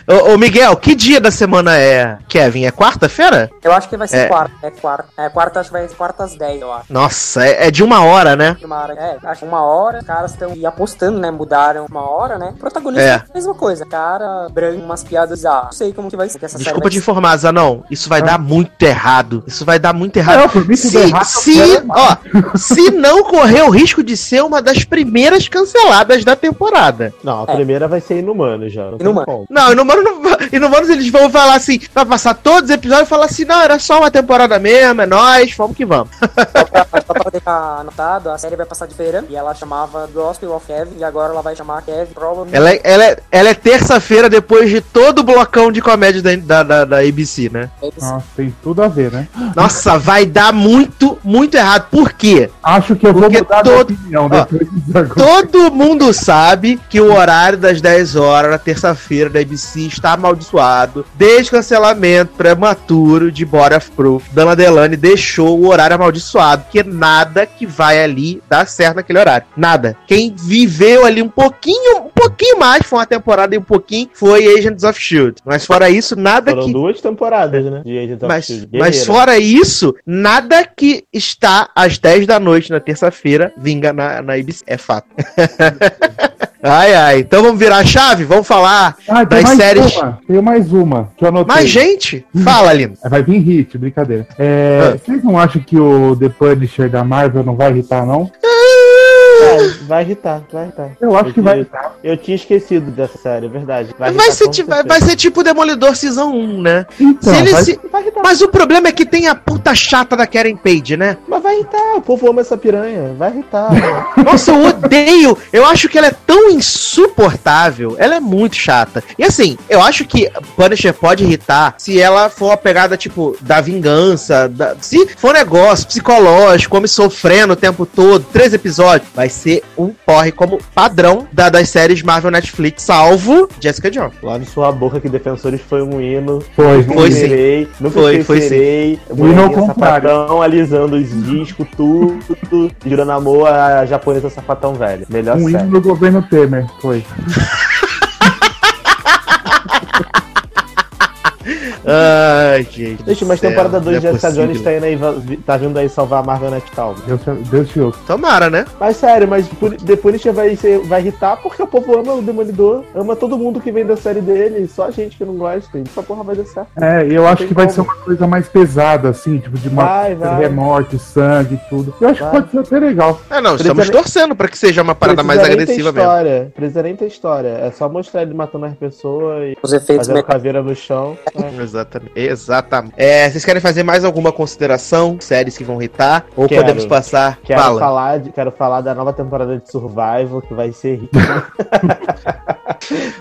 Ô, ô, Miguel, que dia da semana é, Kevin? É quarta-feira? Eu acho que vai ser É. quarta. É quarta. É quarta, acho que vai ser quarta às 10, eu acho. Nossa, é, é de uma hora, né? Uma hora, é, acho que uma hora, os caras estão apostando, né? Mudaram uma hora, né? O protagonista É. é a mesma coisa. Cara branco, umas piadas ah, Não sei como que vai ser. que essa Desculpa série te informar, Zanão. Isso vai dar muito errado. Isso vai dar muito errado. Não, por mim se, errado, se, ó, se não correr o risco de ser uma das primeiras canceladas da temporada. Não, a É. primeira vai ser Inumano já. Não Inumano. Não, Inumanos, não, Inumanos eles vão falar assim, vai passar todos os episódios e falar assim, não, era só uma temporada mesmo, é nóis, vamos que vamos. Só pra, só pra deixar anotado, a série vai passar de feira e ela chamava Gospel of Kevin e agora ela vai chamar Kevin Problem. Ela é, ela é, ela é terça-feira depois de todo o blocão de comédia da, da, da, da ABC, né? Nossa, tem tudo a ver, né? Nossa, vai dar muito, muito errado. Por quê? Acho que eu vou Porque mudar todo- opinião Ó. Todo mundo sabe que o horário das 10 horas na terça-feira da ABC está amaldiçoado. Desde o cancelamento prematuro de of Proof, Dana Delane deixou o horário amaldiçoado, porque nada que vai ali dá certo naquele horário. Nada. Quem viveu ali um pouquinho, um pouquinho mais, foi uma temporada e um pouquinho, foi Agents of Shield. Mas fora isso, nada Foram que duas temporadas, né? De Agents of mas, Shield. mas fora isso, nada que está às 10 da noite na terça-feira vinga na, na ABC. É fato. ai, ai. Então vamos virar a chave? Vamos falar Ah, das mais séries. uma. Tem mais uma que eu anotei. Mas, gente, fala, Lino. Vai vir hit, brincadeira. É, Ah. Vocês não acham que o The Punisher da Marvel não vai irritar, não? Vai, vai irritar, vai irritar. Eu acho Eu que vai tinha- irritar. Eu tinha esquecido dessa série, é verdade. Vai, irritar ser, com ti- vai, vai ser tipo Demolidor Season 1, né? Então, Se ele vai- se- Mas o problema é que tem a puta chata da Karen Page, né? Mas vai irritar, o povo ama essa piranha, vai irritar. Nossa, eu odeio. Eu acho que ela é tão insuportável. Ela é muito chata. E assim, eu acho que Punisher pode irritar se ela for a pegada, tipo, da vingança. da- Se for um negócio psicológico, homem sofrendo o tempo todo, três episódios, vai ser um porre como padrão da- das séries Marvel Netflix, salvo Jessica Jones. Lá no sua boca que Defensores foi um hino. Foi, Foi sim. esquecerei, Nunca Foi, foi. O hino ao sapatão, alisando os discos, tudo. Jurando amor a japonesa sapatão velho. Melhor um série. hino do governo Temer. Foi. Ai, gente. Gente, mas céu, temporada 2 não é de Jessica. Jones tá, indo aí, tá vindo aí salvar a Marvel Next Calma. Deus, Deus te ouça. Tomara, né? Mas sério, mas The Punisher vai, ser, vai irritar porque o povo ama o Demolidor, ama todo mundo que vem da série dele, só a gente que não gosta. Essa porra vai dar certo. É, e eu acho tem que vai como. ser uma coisa mais pesada, assim, tipo, de Vai, uma vai. remorte, sangue e tudo. Eu acho Vai. que pode ser até legal. É, não, Precisa estamos nem- torcendo pra que seja uma parada mais Precisa ter agressiva mesmo. história. Precisa nem ter história. É só mostrar ele matando as pessoas e Os efeitos fazendo caveira no chão. Exatamente. Exatamente. É, vocês querem fazer mais alguma consideração? Séries que vão irritar? Ou Quero. podemos passar? Quero Fala. falar, de, quero falar da nova temporada de Survival, que vai ser rica.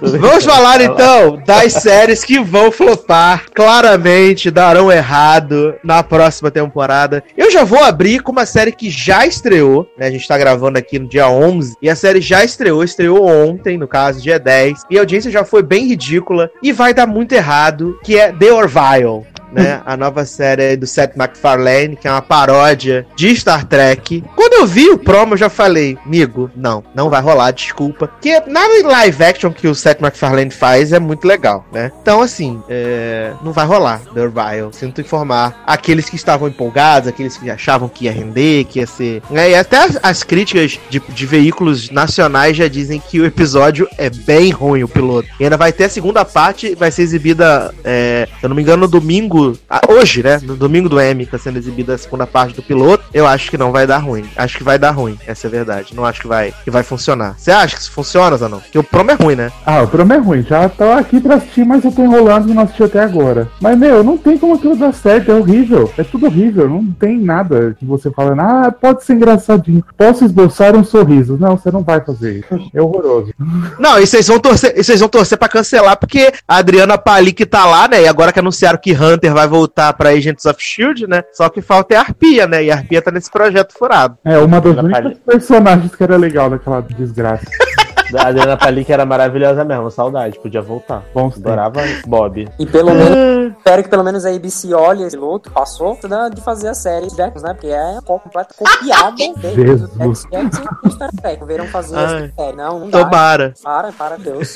Vamos falar então das séries que vão flopar, claramente darão errado na próxima temporada. Eu já vou abrir com uma série que já estreou, né? A gente tá gravando aqui no dia 11 e a série já estreou, estreou ontem, no caso, dia 10, e a audiência já foi bem ridícula e vai dar muito errado, que é The Orville. Né, a nova série do Seth MacFarlane, que é uma paródia de Star Trek. Quando eu vi o promo, eu já falei, amigo, não, não vai rolar, desculpa. Porque na live action que o Seth MacFarlane faz é muito legal, né? Então, assim, é, não vai rolar The Orville. Sinto informar aqueles que estavam empolgados, aqueles que achavam que ia render, que ia ser. né? E até as, as críticas de, de veículos nacionais já dizem que o episódio é bem ruim, o piloto. E ainda vai ter a segunda parte, vai ser exibida, é, se eu não me engano, no domingo. Ah, hoje, né? No domingo do M tá sendo exibida a segunda parte do piloto. Eu acho que não vai dar ruim. Acho que vai dar ruim, essa é a verdade. Não acho que vai, que vai funcionar. Você acha que isso funciona, Zanon? Porque o promo é ruim, né? Ah, o programa é ruim. Já tô aqui pra assistir, mas eu tô enrolando e não assisti até agora. Mas, meu, não tem como aquilo dar certo. É horrível. É tudo horrível. Não tem nada que você fala, ah, pode ser engraçadinho. Posso esboçar um sorriso. Não, você não vai fazer isso. É horroroso. Não, e vocês vão torcer, e vocês vão torcer para cancelar porque a Adriana Palik tá lá, né? E agora que anunciaram que Hunter vai voltar pra Agents of Shield, né? Só que falta é a Arpia, né? E a Arpia tá nesse projeto furado. É uma das Ela únicas personagens que era legal daquela desgraça. A Adriana Palik era maravilhosa mesmo, saudade, podia voltar. Tempos. Adorava Bob. E pelo menos, espero que pelo menos a ABC olhe esse piloto, passou de fazer a série de Jackson, né? Porque é completa copiada Jesus. do Jackson e Star Trek. Viram fazer essa série. Não, não dá. Tomara, Para, para, Deus.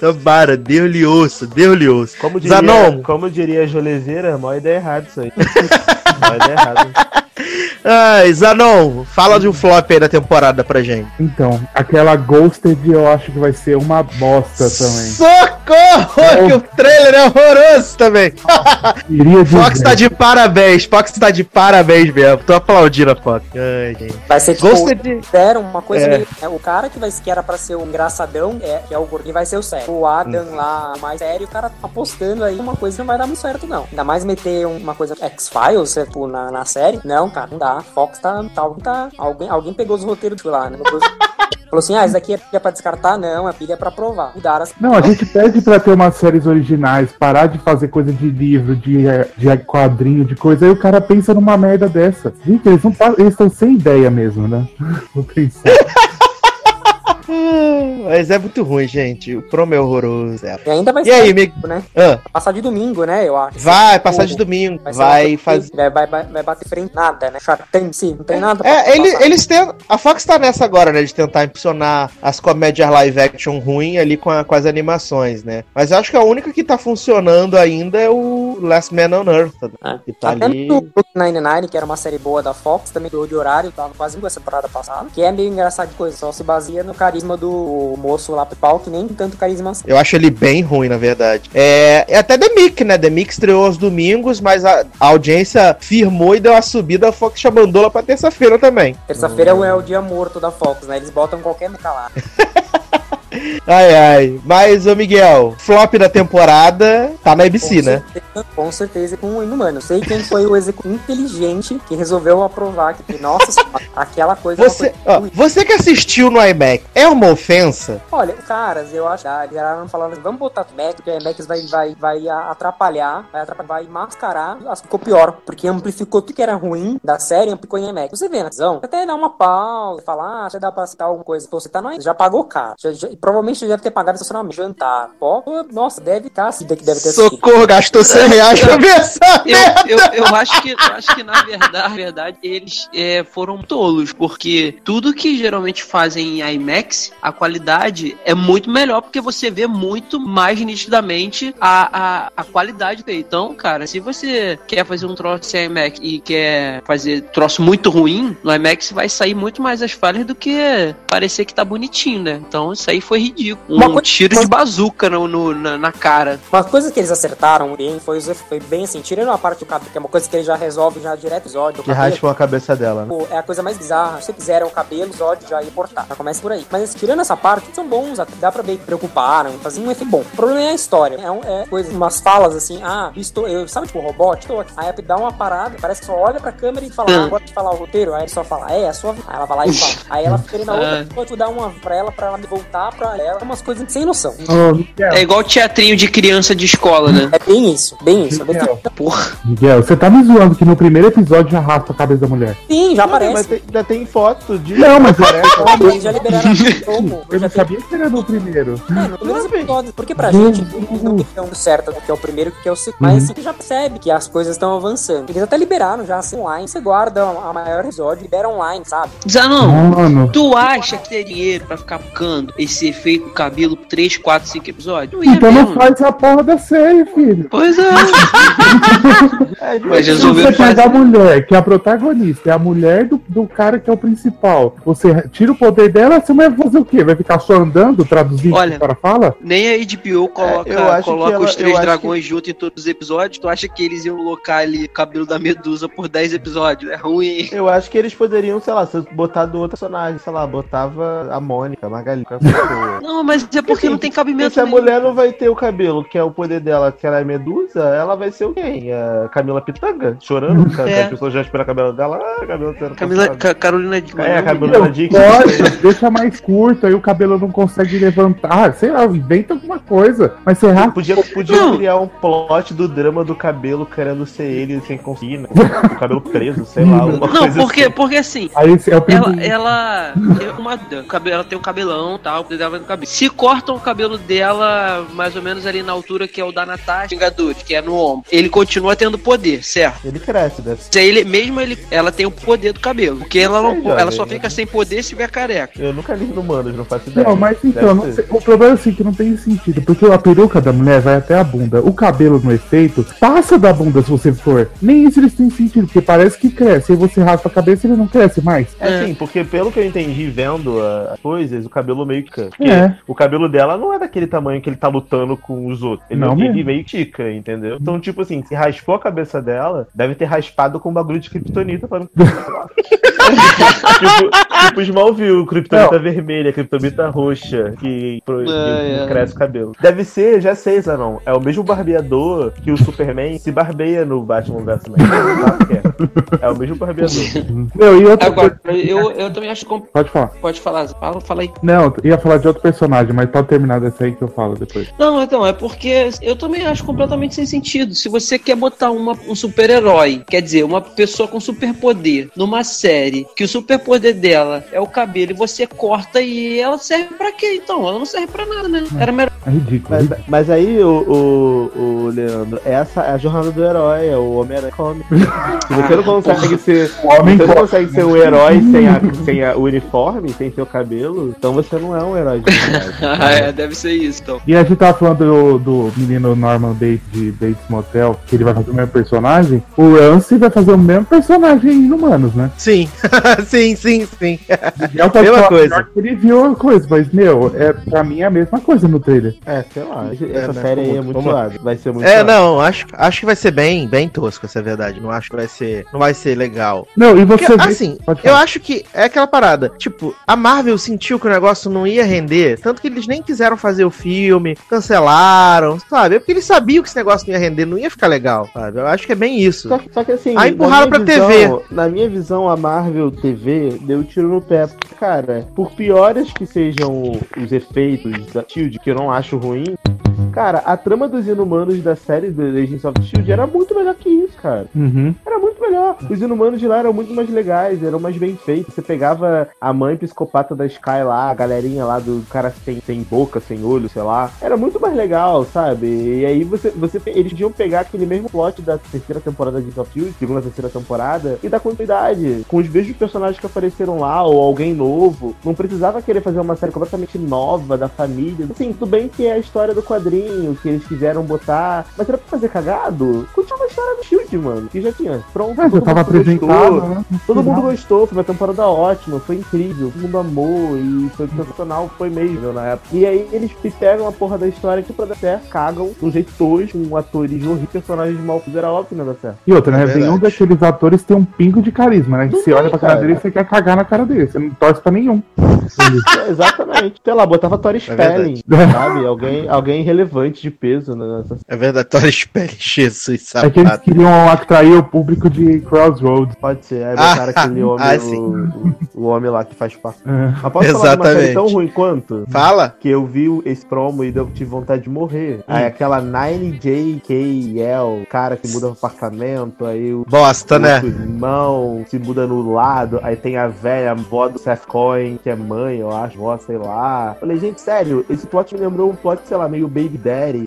tomara, Deus-lhe ouça, Deus-lhe ouça. Como diria, Zanon, como diria a Jolezeira, mó ideia errada isso aí. Mó ideia errada. ai, Zanon, fala de um flop aí da temporada pra gente. Então, aquela Ghosted eu acho que vai ser uma bosta também. Socorro! Que o trailer é horroroso também. Iria. Fox tá de parabéns, Fox tá de parabéns mesmo. Tô aplaudindo a Fox. Ai, gente. Vai ser tipo. Ghosted. Deram uma coisa É. meio. é, o cara que, vai, que era pra ser o engraçadão, é, que é o gordinho, vai ser o sério. O Adam Hum. lá, mais sério, o cara tá apostando aí uma coisa que não vai dar muito certo, não. Ainda mais meter uma coisa X-Files tipo, na, na série. Não, cara, não dá. Fox tá. tá, tá alguém, alguém pegou os roteiros de lá, né? Falou assim: ah, isso aqui é pilha pra descartar? Não, é pilha pra provar. Mudaram as. Não, a gente pede pra ter umas séries originais, parar de fazer coisa de livro, de, de quadrinho, de coisa, aí o cara pensa numa merda dessa. Gente, eles não eles estão sem ideia mesmo, né? Vou pensar. Mas é muito ruim, gente. O promo é horroroso. é. E ainda vai E aí, me... né? Ah, passar de domingo, né? Eu acho. vai passar de domingo. Vai, ser Vai fazer. Vai, vai, vai, bater frente nada, né? Chartense, não tem nada. É, ele, eles tentam. A Fox tá nessa agora, né? De tentar impulsionar as comédias live action ruim ali com, a- com as animações, né? Mas eu acho que a única que tá funcionando ainda é o Last Man on Earth. né? É. Que tá Até ali. no Brooklyn Nine-Nine, que era uma série boa da Fox, também do de horário, tava quase essa temporada passada, que é meio engraçado de coisa, só se baseia no carisma do moço lá principal, que nem tanto carisma assim. Eu acho ele bem ruim, na verdade. É, é até The Mick, né? The Mick estreou aos domingos, mas a, a audiência firmou e deu uma subida. A Fox já mandou lá pra terça-feira também. Terça-feira é o- é o dia morto da Fox, né? Eles botam qualquer meca lá. Ai, ai. Mas, ô Miguel, flop da temporada tá na ABC, com né? Certeza, com certeza, com o inumano. Sei quem foi o executivo inteligente que resolveu aprovar que, nossa, aquela coisa. Você, ó, você que assistiu no IMAX, é uma ofensa? Olha, caras, eu acho que eles falando vamos botar o Mac, porque o Mac vai, vai, vai atrapalhar, vai atrapalhar, vai mascarar, as- ficou pior, porque amplificou tudo que era ruim da série, amplificou em Mac. Você vê na visão, até dá uma pausa, falar, ah, já dá pra citar alguma coisa, Pô, você tá no já pagou caro, já, já- provavelmente deve ter pagado estacionamento, jantar. Pô, nossa, deve estar assim, que deve ter assistido. Socorro, gastou 100 reais pra ver essa Eu, eu, eu acho que, eu acho que na verdade, na verdade eles é, foram tolos, porque tudo que geralmente fazem em IMAX, a qualidade é muito melhor, porque você vê muito mais nitidamente a, a, a qualidade dele. Então, cara, se você quer fazer um troço em IMAX e quer fazer troço muito ruim, no IMAX vai sair muito mais as falhas do que parecer que tá bonitinho, né? Então isso aí foi ridículo. Uma Um tiro de bazuca no, no- na, na cara. Uma coisa que eles acertaram bem foi, foi bem assim, tirando a parte do cabelo, que é uma coisa que eles já resolvem já direto o Que raspam a cabeça dela, né? Pô, é a coisa mais bizarra. Se fizeram o cabelo, os ódios já ia cortar. Já começa por aí. Mas tirando essa parte, são bons, dá pra ver que preocuparam, faziam um efeito bom. O problema é a história. É, um, é coisa, umas falas assim, ah, estou, eu, sabe tipo robô? Estou aqui. Aí dá uma parada, parece que só olha pra câmera e fala, ah, agora de falar o roteiro. Aí ele só fala, é, é a sua. Aí ela vai lá e fala. Aí ela fica ali na outra, Ah. pode dar uma pra ela, pra ela voltar pra ela. Umas coisas sem noção. É igual teatrinho de criança de escola, né? É bem isso, bem isso. É bem- Miguel, Porra. Miguel, você tá me zoando que no primeiro episódio já raspa a cabeça da mulher. Sim, já aparece. mas tem- ainda tem foto de. Não, mas Eles já liberaram o jogo. eu Já não tem sabia que era no primeiro. É, no primeiro episódio, porque pra Uhum. gente não tem tão certo o que é o primeiro e o que é o segundo. Mas você já percebe que as coisas estão avançando. Eles até liberaram já assim, online. Você guarda a maior episódio, libera online, sabe? Zanon, Mano, tu acha que teria dinheiro pra ficar ficando esse efeito cabelo 3, 4, 5 episódios? Não então não mesmo. faz a porra da série, filho. Pois é. É, Mas Se resolveu você pega a fazer. mulher, que é a protagonista, é a mulher do, do cara que é o principal, você tira o poder dela, você vai fazer o quê? Vai ficar só andando, traduzindo Olha, que cara fala? Nem a HBO coloca, É, eu acho coloca que ela- os três dragões junto em todos os episódios. Tu acha que eles iam colocar ali o cabelo da Medusa por 10 episódios? É ruim. Eu acho que eles poderiam, sei lá, se botar do outro personagem, sei lá, botava a Mônica, a Magali, pessoa. Não, mas é porque não tem cabimento se a nenhum. mulher não vai ter o cabelo, que é o poder dela, que ela é medusa, ela vai ser o quem? A Camila Pitanga? Chorando? que É. A pessoa já espera o cabelo dela. Ah, cabelo. Camila, Ca- Carolina de É, a Dixon. corta, deixa mais curto, aí o cabelo não consegue levantar, sei lá, inventa alguma coisa. Mas você raspa Podia, podia Não. criar um plot do drama do cabelo querendo ser ele sem conseguir, né? O cabelo preso, sei lá, uma Não, coisa porque, assim. porque assim, Aí é o ela, ela, tem uma, o cabelo- ela tem um cabelão tal, no cabelo. Se cortam o cabelo dela mais ou menos ali na altura que é o da Natasha Vingadores, que é no ombro, ele continua tendo poder, certo? Ele cresce, deve Se ele, mesmo ele, ela tem o poder do cabelo, porque ela, não, jovem, ela só né? fica sem poder se tiver careca. Eu nunca li no Humanos, não faço ideia. Não, mas então, ser. sei, o problema é assim que não tem sentido, porque a peruca da mulher vai até a bunda. O cabelo no efeito passa da bunda se você for. Nem isso eles têm sentido, porque parece que cresce. Aí você raspa a cabeça e ele não cresce mais. É sim, porque pelo que eu entendi vendo ah, as coisas, o cabelo meio que. Porque É. O cabelo dela não é daquele tamanho que ele tá lutando com os outros. Ele, Não ele mesmo. meio tica, entendeu? Então, tipo assim, se raspou a cabeça dela, deve ter raspado com um bagulho de kryptonita pra não. tipo, tipo Smallville, kryptonita vermelha, kryptonita roxa, que, pro- É, que é. cresce o cabelo. Deve ser, já sei, Zanon. É o mesmo barbeador que o Superman se barbeia no Batman vs. Superman. É? É o mesmo barbeador. Meu, e outra Agora, coisa- eu, eu também acho que. Pode falar. Pode falar, fala, fala aí. Não, eu ia falar de outro personagem, mas pode terminar dessa aí que eu falo depois. Não, então, é porque eu também acho completamente sem sentido. Se você quer botar uma- um super-herói, quer dizer, uma pessoa com superpoder numa série, que o superpoder dela é o cabelo, e você corta e ela serve pra quê? Então, ela não serve pra nada, né? Era melhor. É ridículo. Mas, mas aí, o, o, o Leandro, essa é a jornada do herói, é o Homem-Aranha. Se você não consegue ser. O homem você não consegue ser um herói sem, a, sem a- o uniforme, sem seu cabelo, então você não é um herói de verdade. é, deve ser isso, então. E a gente tava falando do, do menino Norman Bates de Bates Motel, que ele vai fazer o mesmo personagem. O Rance vai fazer o mesmo personagem em Humanos, né? Sim, sim, sim, sim. Mesma falar coisa. Ele viu a coisa, mas, meu, é, pra mim é a mesma coisa no trailer. É, sei lá. Essa É, né? série aí é muito zoada. Vai ser muito É, não, acho, acho que vai ser bem, bem tosco, essa é a verdade. Não acho que vai ser, não vai ser legal. Não, e você Porque, vê- assim, eu acho que é aquela parada. Tipo, a Marvel sentiu que o negócio não ia render, tanto que eles nem quiseram fazer o filme, cancelaram, sabe? É porque eles sabiam que esse negócio não ia render, não ia ficar legal, sabe? Eu acho que é bem isso. Só, que- só que assim. Aí empurraram na minha pra visão- Na minha visão, a Marvel TV deu tiro no pé. Cara, por piores que sejam os efeitos da Shield, que eu não acho ruim, cara, a trama dos inumanos da série do Agents of Shield era muito melhor que isso, cara. Uhum. Era muito melhor. Os inumanos de lá eram muito mais legais, eram mais bem feitos. Você pegava a mãe psicopata da Sky lá, a galerinha lá do cara sem, sem boca, sem olho, sei lá. Era muito mais legal, sabe? E aí você, você eles podiam pegar aquele mesmo plot da terceira temporada de of Thrones, segunda, terceira temporada, e dar continuidade com os mesmos personagens que apareceram lá, ou alguém novo. Não precisava querer fazer uma série completamente nova da família. Assim, tudo bem que é a história do quadrinho, que eles quiseram botar. Mas era pra fazer cagado? Continua a história do Shield, mano, que já tinha. Pronto, É, já todo tava mundo gostou. apresentado, né? Todo mundo gostou, foi uma temporada ótima, foi incrível, todo mundo amou e foi sensacional, foi mesmo na época. E aí eles pegam a porra da história que pra dar certo, cagam de um jeito tosco, com atores horríveis, personagens mal fizeram óbvio que não dá certo. E outra, né? É Nenhum daqueles atores tem um pingo de carisma, né? Não Você olha pra cara cara. dele e você quer cagar na cara dele. Você não torce pra nenhum. É, exatamente. Sei lá, botava Tori Spelling, verdade. sabe? Alguém, alguém relevante de peso nessa. É verdade, Tori Spelling, Jesus, É que eles queriam atrair o público de Crossroads. Pode ser. Aí Ah, botaram aquele homem, ah, o, sim. o, o homem lá que faz parte. É. Mas posso falar de uma série Exatamente. tão ruim quanto? Fala? que eu vi esse promo e eu tive vontade de morrer. Aí aquela 9JKL, cara que muda o apartamento, aí o Bosta, né? outro irmão se muda no lado, aí tem a velha avó do Seth Cohen, que é mãe, eu acho, vó, sei lá. Falei, gente, sério, esse plot me lembrou um plot, sei lá, meio Baby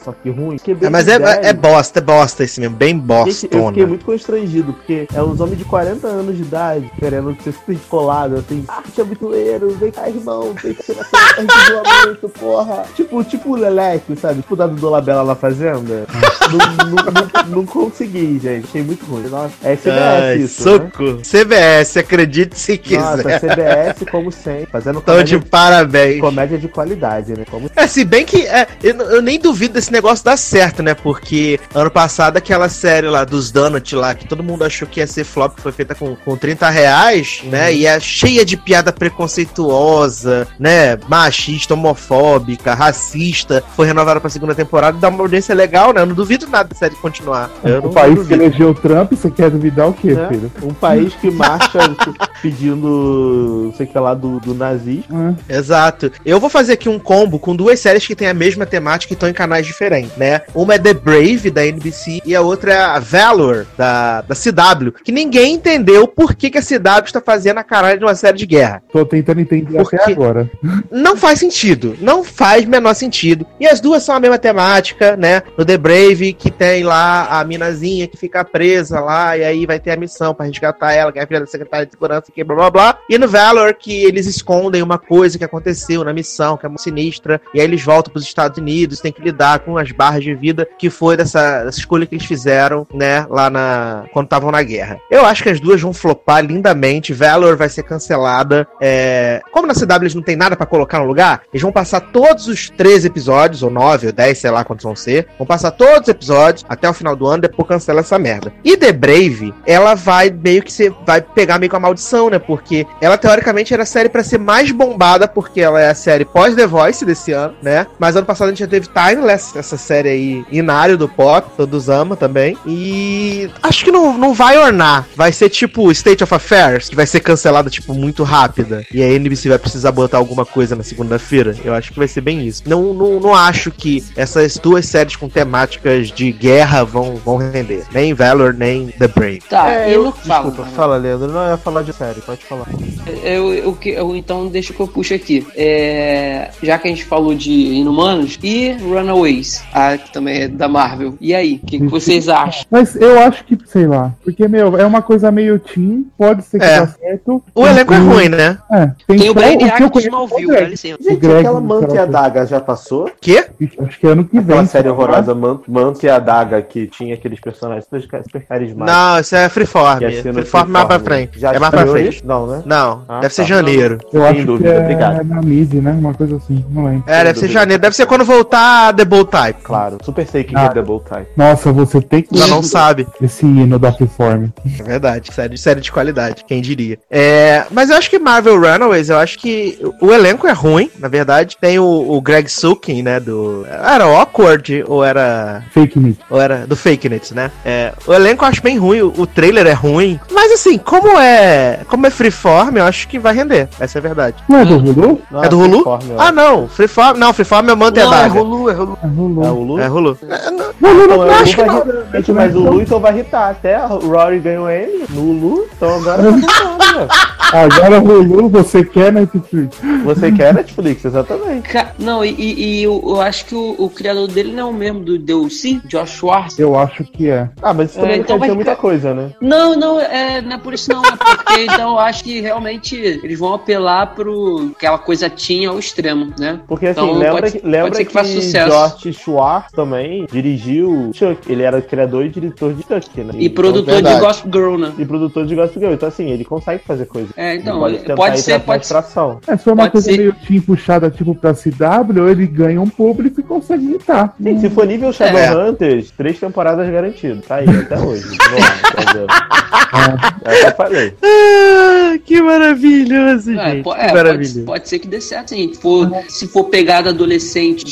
Só que ruim. É, mas é, é bosta, é bosta esse mesmo, bem Gente, eu fiquei muito constrangido, porque é uns homens de 40 anos de idade querendo ser super colado, assim. Ah, tia Bituleiro, vem cá, irmão, vem cá, tirar de muito, porra. Tipo, tipo o Leleque, sabe? Tipo o da Dudu Labella na Fazenda. não, não, não, não consegui, gente. Achei muito ruim. Nossa, é CBS Ai, isso, né? CBS, acredite se Nossa, quiser. CBS, como sempre, fazendo Então, de comédia, parabéns. comédia de qualidade, né? Como É, se bem que é, eu, eu nem duvido desse negócio dar certo, né? Porque ano passado aquela série lá dos Donut lá, que todo mundo achou que ia ser flop, foi feita com, com 30 reais, né? E é cheia de piada preconceituosa, né? Machista, homofóbica, racista. Foi renovada pra segunda temporada e dá uma audiência legal, né? Eu não duvido nada da série continuar. Eu O não país que duvido. elegeu o Trump, você quer duvidar o quê, né? filho? um país que marcha pedindo, não sei o que lá, do, do nazismo. É. Exato. Eu vou fazer aqui um combo com duas séries que têm a mesma temática e estão em canais diferentes, né? Uma é The Brave, da NBC, e a outra é a Valor, da, da CW, que ninguém entendeu por que, que a CW está fazendo a caralho de uma série de guerra. Tô tentando entender Por até agora. Não faz sentido. Não faz menor sentido. E as duas são a mesma temática, né? No The Brave, que tem lá a minazinha que fica presa lá, e aí vai ter a missão pra resgatar ela, que é a filha da secretária de segurança, que blá blá blá. E no Valor, que eles escondem uma coisa que aconteceu na missão, que é muito sinistra, e aí eles voltam pros Estados Unidos, tem lidar com as barras de vida que foi dessa, dessa escolha que eles fizeram, né, lá na. quando estavam na guerra. Eu acho que as duas vão flopar lindamente. Valor vai ser cancelada. É... Como na CW eles não tem nada pra colocar no lugar, eles vão passar todos os 13 episódios, ou 9, ou 10, sei lá quantos vão ser. Vão passar todos os episódios até o final do ano, depois cancela essa merda. E The Brave, ela vai meio que ser. vai pegar meio com a maldição, né? Porque ela teoricamente era a série pra ser mais bombada, porque ela é a série pós The Voice desse ano, né? Mas ano passado a gente já teve Timeless, essa série aí inário do pop, todos amam também. E acho que não, não vai ornar. Vai ser tipo State of Affairs, que vai ser cancelada, tipo, muito rápida. E a NBC vai precisar botar alguma coisa na segunda-feira. Eu acho que vai ser bem isso. Não, não, não acho que essas duas séries com temáticas de guerra vão, vão render. Nem Valor, nem The Brave. Tá, É, e eu, no fala. desculpa, fala, Leandro. Não ia falar de série, pode falar. Eu, eu, que- eu- então deixa que eu puxo aqui. É, já que a gente falou de Inumanos e Runaways, a, que também é da Marvel. E aí, o que, que vocês acham? Mas eu acho que, sei lá, porque, meu, é uma coisa meio teen, pode ser que É. dá certo. O elenco é E- ruim, né? É, Tem o que eu Act de Smallville, é o dá Greg. licença. Gente, Greg, aquela Manto e a Daga já passou? Quê? Acho que é ano que vem. Aquela série horrorosa Manto, Manto e a Daga que tinha aqueles personagens super carismáticos. Não, isso é Freeform. Ser no Freeform mais pra Freeform. frente. Já é mais pra frente. isso? Não, né? Não, Ah, deve ser tá. janeiro. Eu Sem acho dúvida, que é obrigado. na Mid, né? Uma coisa assim, não lembro. É, deve ser janeiro. Deve ser quando voltar a The Bold Type. Claro, super sei que Ah. é Double Type. Nossa, você tem que Já não sabe. esse hino da Freeform. É verdade, série, série de qualidade, quem diria. É, mas eu acho que Marvel Runaways, eu acho que o o elenco é ruim, na verdade. Tem o, o Greg Sukin, né, do... Era Awkward ou era... Fake news. Ou era do Fake Nets, né? É, o elenco eu acho bem ruim, o, o trailer é ruim. Mas assim, como é como é Freeform, eu acho que vai render. Essa é a verdade. Não é do Hulu? Não, é do Hulu? Freeform, Ah, não. Freeform... Não, Freeform é Manta e a Não, é Daga. Hulu, é Hulu. É Hulu. É o Hulu? É Hulu. Hulu Não, não é o acho Hulu que vai não. irritar, gente, mas o Lu então vai irritar. Até o Rory ganhou ele no Lulu, então agora tá funcionando, velho. Agora, Lulu, você quer Netflix? Você quer Netflix, exatamente. Ca- Não, e, e- e eu, eu acho que o, o criador dele não é o mesmo do DLC, Josh Schwartz. Eu acho que é. Ah, mas isso também É, não então vai muita coisa, né? Não, não, é, não é por isso não, é porque então eu acho que realmente eles vão apelar pro aquela coisa tinha ao extremo, né? Porque assim, Então, lembra, pode- que, lembra pode ser que faça sucesso. George Schwartz também dirigiu Chuck. Ele era criador e diretor de Chuck, né? E Então, produtor de verdade. Gossip Girl, né? E produtor de Gossip Girl. Então assim, ele consegue fazer coisa. É, Ele então, tentar pode ir ser, pra pode ser. administração. É, for uma Pode coisa ser. meio team puxada tipo pra CW, ele ganha um público e consegue imitar. Sim, se for nível Shadowhunters, três temporadas garantido. Tá aí, até hoje. Vamos lá, entendeu? É eu falei. Ah, que maravilhoso, É, gente. é, pode, maravilhoso. pode ser que dê certo. Se for, se for pegada adolescente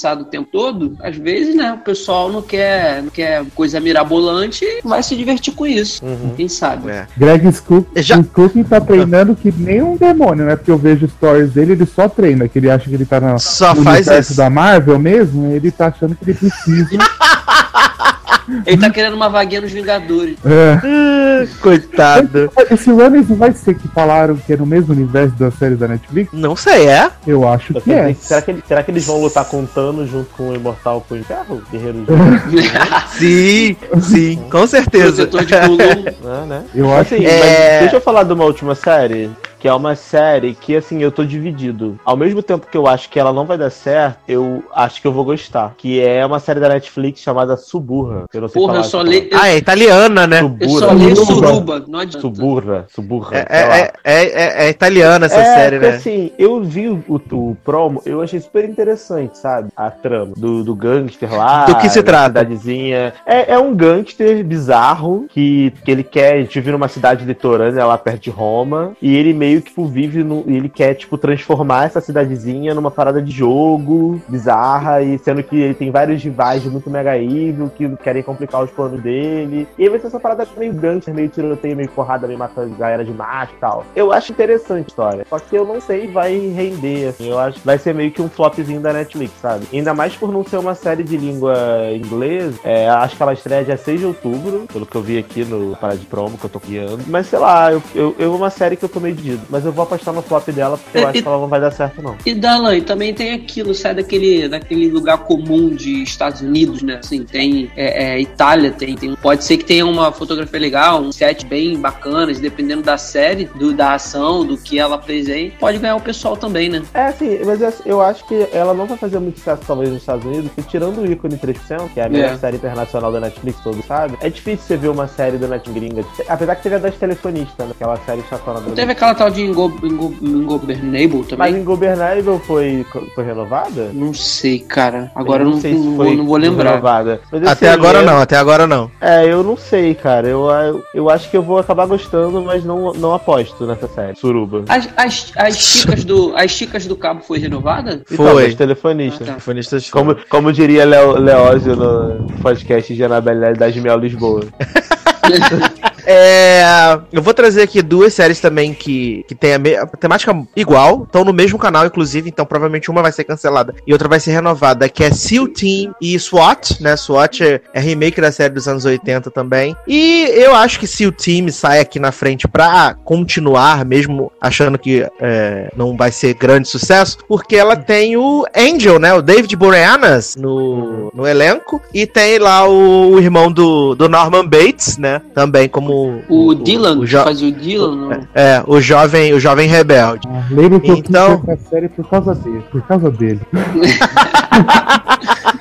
descompromissado o tempo todo, às vezes, né, o pessoal não quer, não quer coisa mirabolante e vai se divertir com isso. Uhum. Quem sabe? É. Greg Skook, Já- tá treinando que nem um demônio, né? Porque eu vejo stories dele, ele só treina, que ele acha que ele tá na, Só no faz universo isso. da Marvel mesmo, ele tá achando que ele precisa. Ele tá querendo uma vaguinha nos Vingadores. é. Ah, coitado. Esse Runners não vai ser que falaram que é no mesmo universo da série da Netflix? Não sei, é? Eu acho Eu que é. será, que ele- será que eles vão lutar com o Thanos junto com o Imortal Punho de Ferro? Guerreiro de Sim, sim, com certeza. Protetor de Cthulhu. né, né? Eu acho Assim, que É. mas deixa eu falar de uma última série, que é uma série que, assim, eu tô dividido. Ao mesmo tempo que eu acho que ela não vai dar certo, eu acho que eu vou gostar. Que é uma série da Netflix chamada Suburra. Eu não sei Porra, falar eu só essa leio. Ah, é italiana, né? palavra. Eu só Suburra. leio Suruba. suruba, não adianta. Suburra. Suburra. É, é, é, é- é italiana essa É, série, porque, né? assim, eu vi o, o promo, eu achei super interessante, sabe? A trama do, do gangster lá. Do que se trata? Cidadezinha. É, é um gangster bizarro que, que ele quer, a gente vive numa cidade litorânea lá perto de Roma, e ele meio que tipo, vive no. Ele quer, tipo, transformar essa cidadezinha numa parada de jogo bizarra, e sendo que ele tem vários rivais muito mega evil que querem complicar os planos dele. E aí vai ser essa parada meio gangster, meio tiroteio, meio porrada, meio matando galera de macho e tal. Eu acho interessante a história. Só que eu não sei vai render, assim. Eu acho vai ser meio que um flopzinho da Netflix, sabe? Ainda mais por não ser uma série de língua inglesa. É, acho que ela estreia dia 6 de outubro, pelo que eu vi aqui no Parada de Promo, que eu tô guiando. Mas sei lá, eu, eu, eu uma série que eu tô meio. Mas eu vou apostar no flop dela, porque eu É, acho e- que ela não vai dar certo, não. E Dalan, e também tem aquilo, sai daquele, daquele lugar comum de Estados Unidos, né? Assim, tem é, é, Itália, tem, tem. Pode ser que tenha uma fotografia legal, um set bem bacanas, dependendo da série, do, da ação, do que ela apresenta, pode ganhar o pessoal também, né? É, sim, mas eu- eu acho que ela não vai fazer muito sucesso, talvez, nos Estados Unidos, porque tirando o ícone 3%, que é a melhor É. série internacional da Netflix, todo sabe? É difícil você ver uma série da Netflix gringa. Apesar que teve a das telefonistas, né? Aquela série chatona Não teve aquela tal de Ingo, Ingo, Ingobernable também? Mas Ingobernável foi, foi renovada? Não sei, cara. Agora eu não, sei se não foi vou, não vou lembrar. Renovada. Mas Até esse agora enredo- não, até agora não. É, eu não sei, cara. Eu, eu, eu acho que eu vou acabar gostando, mas não, não aposto nessa série. Suruba. As, as, as, chicas do, as chicas do cabo foi renovada? Então, Foi. das telefonistas. Ah, tá. Telefonistas Como, como diria Leo, Leózio no podcast de Anabelle das Mel Lisboa. É, eu vou trazer aqui duas séries também que, que tem a, a temática igual, estão no mesmo canal, inclusive, então provavelmente uma vai ser cancelada e outra vai ser renovada, que é Seal Team e SWAT, né? SWAT é, é remake da série dos anos 80 também. E eu acho que Seal Team sai aqui na frente pra continuar, mesmo achando que é, não vai ser grande sucesso, porque ela tem o Angel, né? O David Boreanaz no, no elenco, e tem lá o, o irmão do, do Norman Bates, né? Também como O, Dylan, o que jo- fazia o Dylan, não. é, o jovem, o jovem rebelde. Ah, lembro que eu Então- série por causa dele. Por causa dele.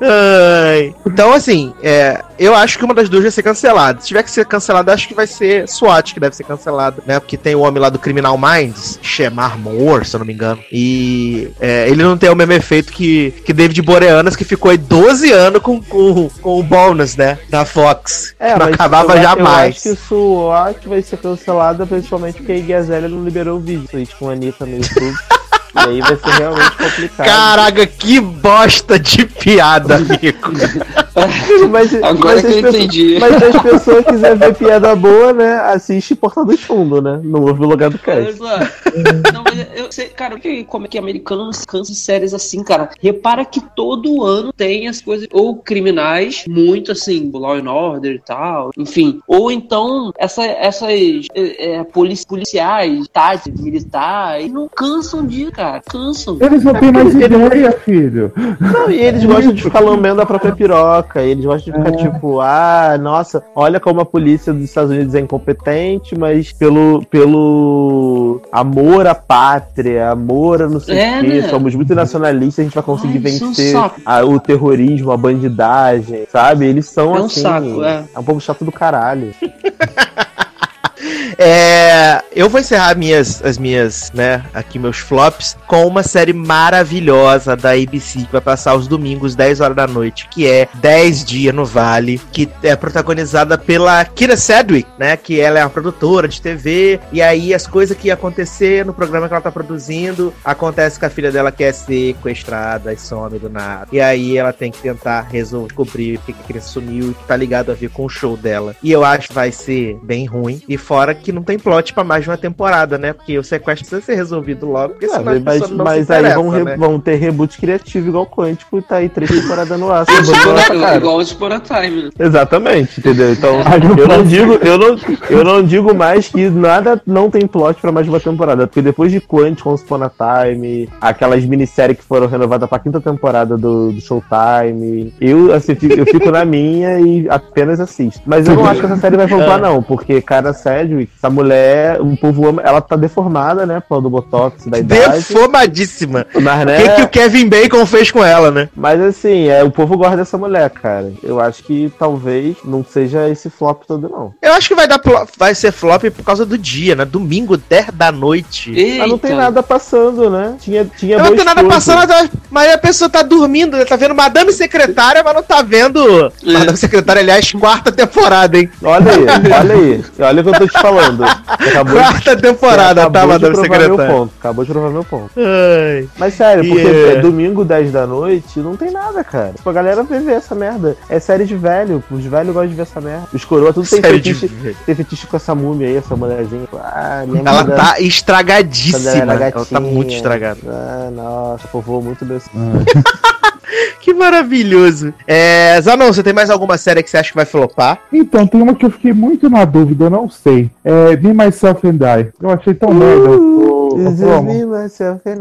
Ai. Então, assim, é, eu acho que uma das duas vai ser cancelada. Se tiver que ser cancelada, acho que vai ser SWAT, que deve ser cancelada, né? Porque tem o homem lá do Criminal Minds, Shemar Moore, se eu não me engano. E é, ele não tem o mesmo efeito que, que David Boreanas, que ficou aí 12 anos com, com, com o bônus, né? Da Fox. É, não mas acabava eu, Eu jamais. acho que o SWAT vai ser cancelada, principalmente porque a Iggy Azalea não liberou o vídeo. Isso com a Anitta no YouTube. e aí vai ser realmente complicado. Caraca, que bosta de piada, amigo. Mas, Agora mas que eu pessoas- entendi. Mas se as pessoas quiserem ver piada boa, né? Assiste Porta dos Fundos, né? Não ouve o lugar do cast. Não, mas eu sei, cara, que- como é que americanos cansam de séries assim, cara? Repara que todo ano tem as coisas, ou criminais, muito assim, Law and Order e tal, enfim. Ou então, essa, essas é, é, polici- policiais, táticos, militares, não cansam de, cara, cansam. Eles não têm mais ideia, filho. Não, e eles gostam de ficar lambendo a própria piroca. Eles gostam de ficar tipo, ah, nossa, olha como a polícia dos Estados Unidos é incompetente, mas pelo, pelo amor à pátria, amor a não sei É, o quê, né? somos muito nacionalistas, a gente vai conseguir Ai, é um vencer a- o terrorismo, a bandidagem, sabe? Eles são É um assim. saco, é. um povo chato do caralho. É, eu vou encerrar minhas, as minhas, né, aqui meus flops com uma série maravilhosa da ABC que vai passar aos domingos, 10 horas da noite, que é 10 Dias no Vale, que é protagonizada pela Kira Sedgwick, né, que ela é uma produtora de TV, e aí as coisas que acontecer no programa que ela tá produzindo, acontece que a filha dela quer ser sequestrada e some do nada. E aí ela tem que tentar resolver, descobrir porque que a criança sumiu e que tá ligado a ver com o show dela. E eu acho que vai ser bem ruim. E fora que não tem plot pra mais de uma temporada, né? Porque o sequestro precisa ser resolvido logo, porque senão Ah, as mas não mas se aí vão, re- né? vão ter reboot criativo igual Quântico e tá aí três temporadas no ar. Igual, sem abandonar pra cara. igual Once Upon a Time? Exatamente, entendeu? Então, eu não digo, eu não, eu não digo mais que nada não tem plot pra mais de uma temporada, porque depois de Quantum, Once Upon a Time, aquelas minisséries que foram renovadas pra quinta temporada do, do Showtime, eu, assim, fico, eu fico na minha e apenas assisto. Mas eu não acho que essa série vai É. voltar, não, porque, cara, Sedgwick, essa mulher, um povo ama, ela tá deformada, né, por causa do Botox da idade. Deformadíssima. Mas, O né, que, que o Kevin Bacon fez com ela, né? mas assim, é, o povo gosta dessa mulher, cara. Eu acho que talvez não seja esse flop todo, não. Eu acho que vai dar vai ser flop por causa do dia, né? Domingo, 10 da noite. Eita. Mas não tem nada passando, né? Tinha, tinha Não tem nada passando, mas a pessoa tá dormindo, né? Tá vendo Madame Secretária, mas não tá vendo. Madame Secretária, aliás, quarta temporada, hein? Olha aí, olha aí. Olha o que eu tô te falando. Você Acabou de- Quarta temporada, você tá, acabou de Madame provar meu Secretária? ponto. Acabou de provar meu ponto. Ai. Mas sério, porque é- é domingo 10 da noite, não tem nada, cara. Tipo, a galera vê ver essa merda. É série de velho. Os velhos gostam de ver essa merda. Os coroa tudo tem Série de fetiche, velho. tem fetiche com essa múmia aí, essa mulherzinha. Ah, lembra Ela tá estragadíssima. ela tá muito estragada. Ah, nossa, povoou muito desse. Que maravilhoso. É, Zanon, você tem mais alguma série que você acha que vai flopar? Então, tem uma que eu fiquei muito na dúvida, eu não sei. É Me, Myself and I. Eu achei tão merda. o-.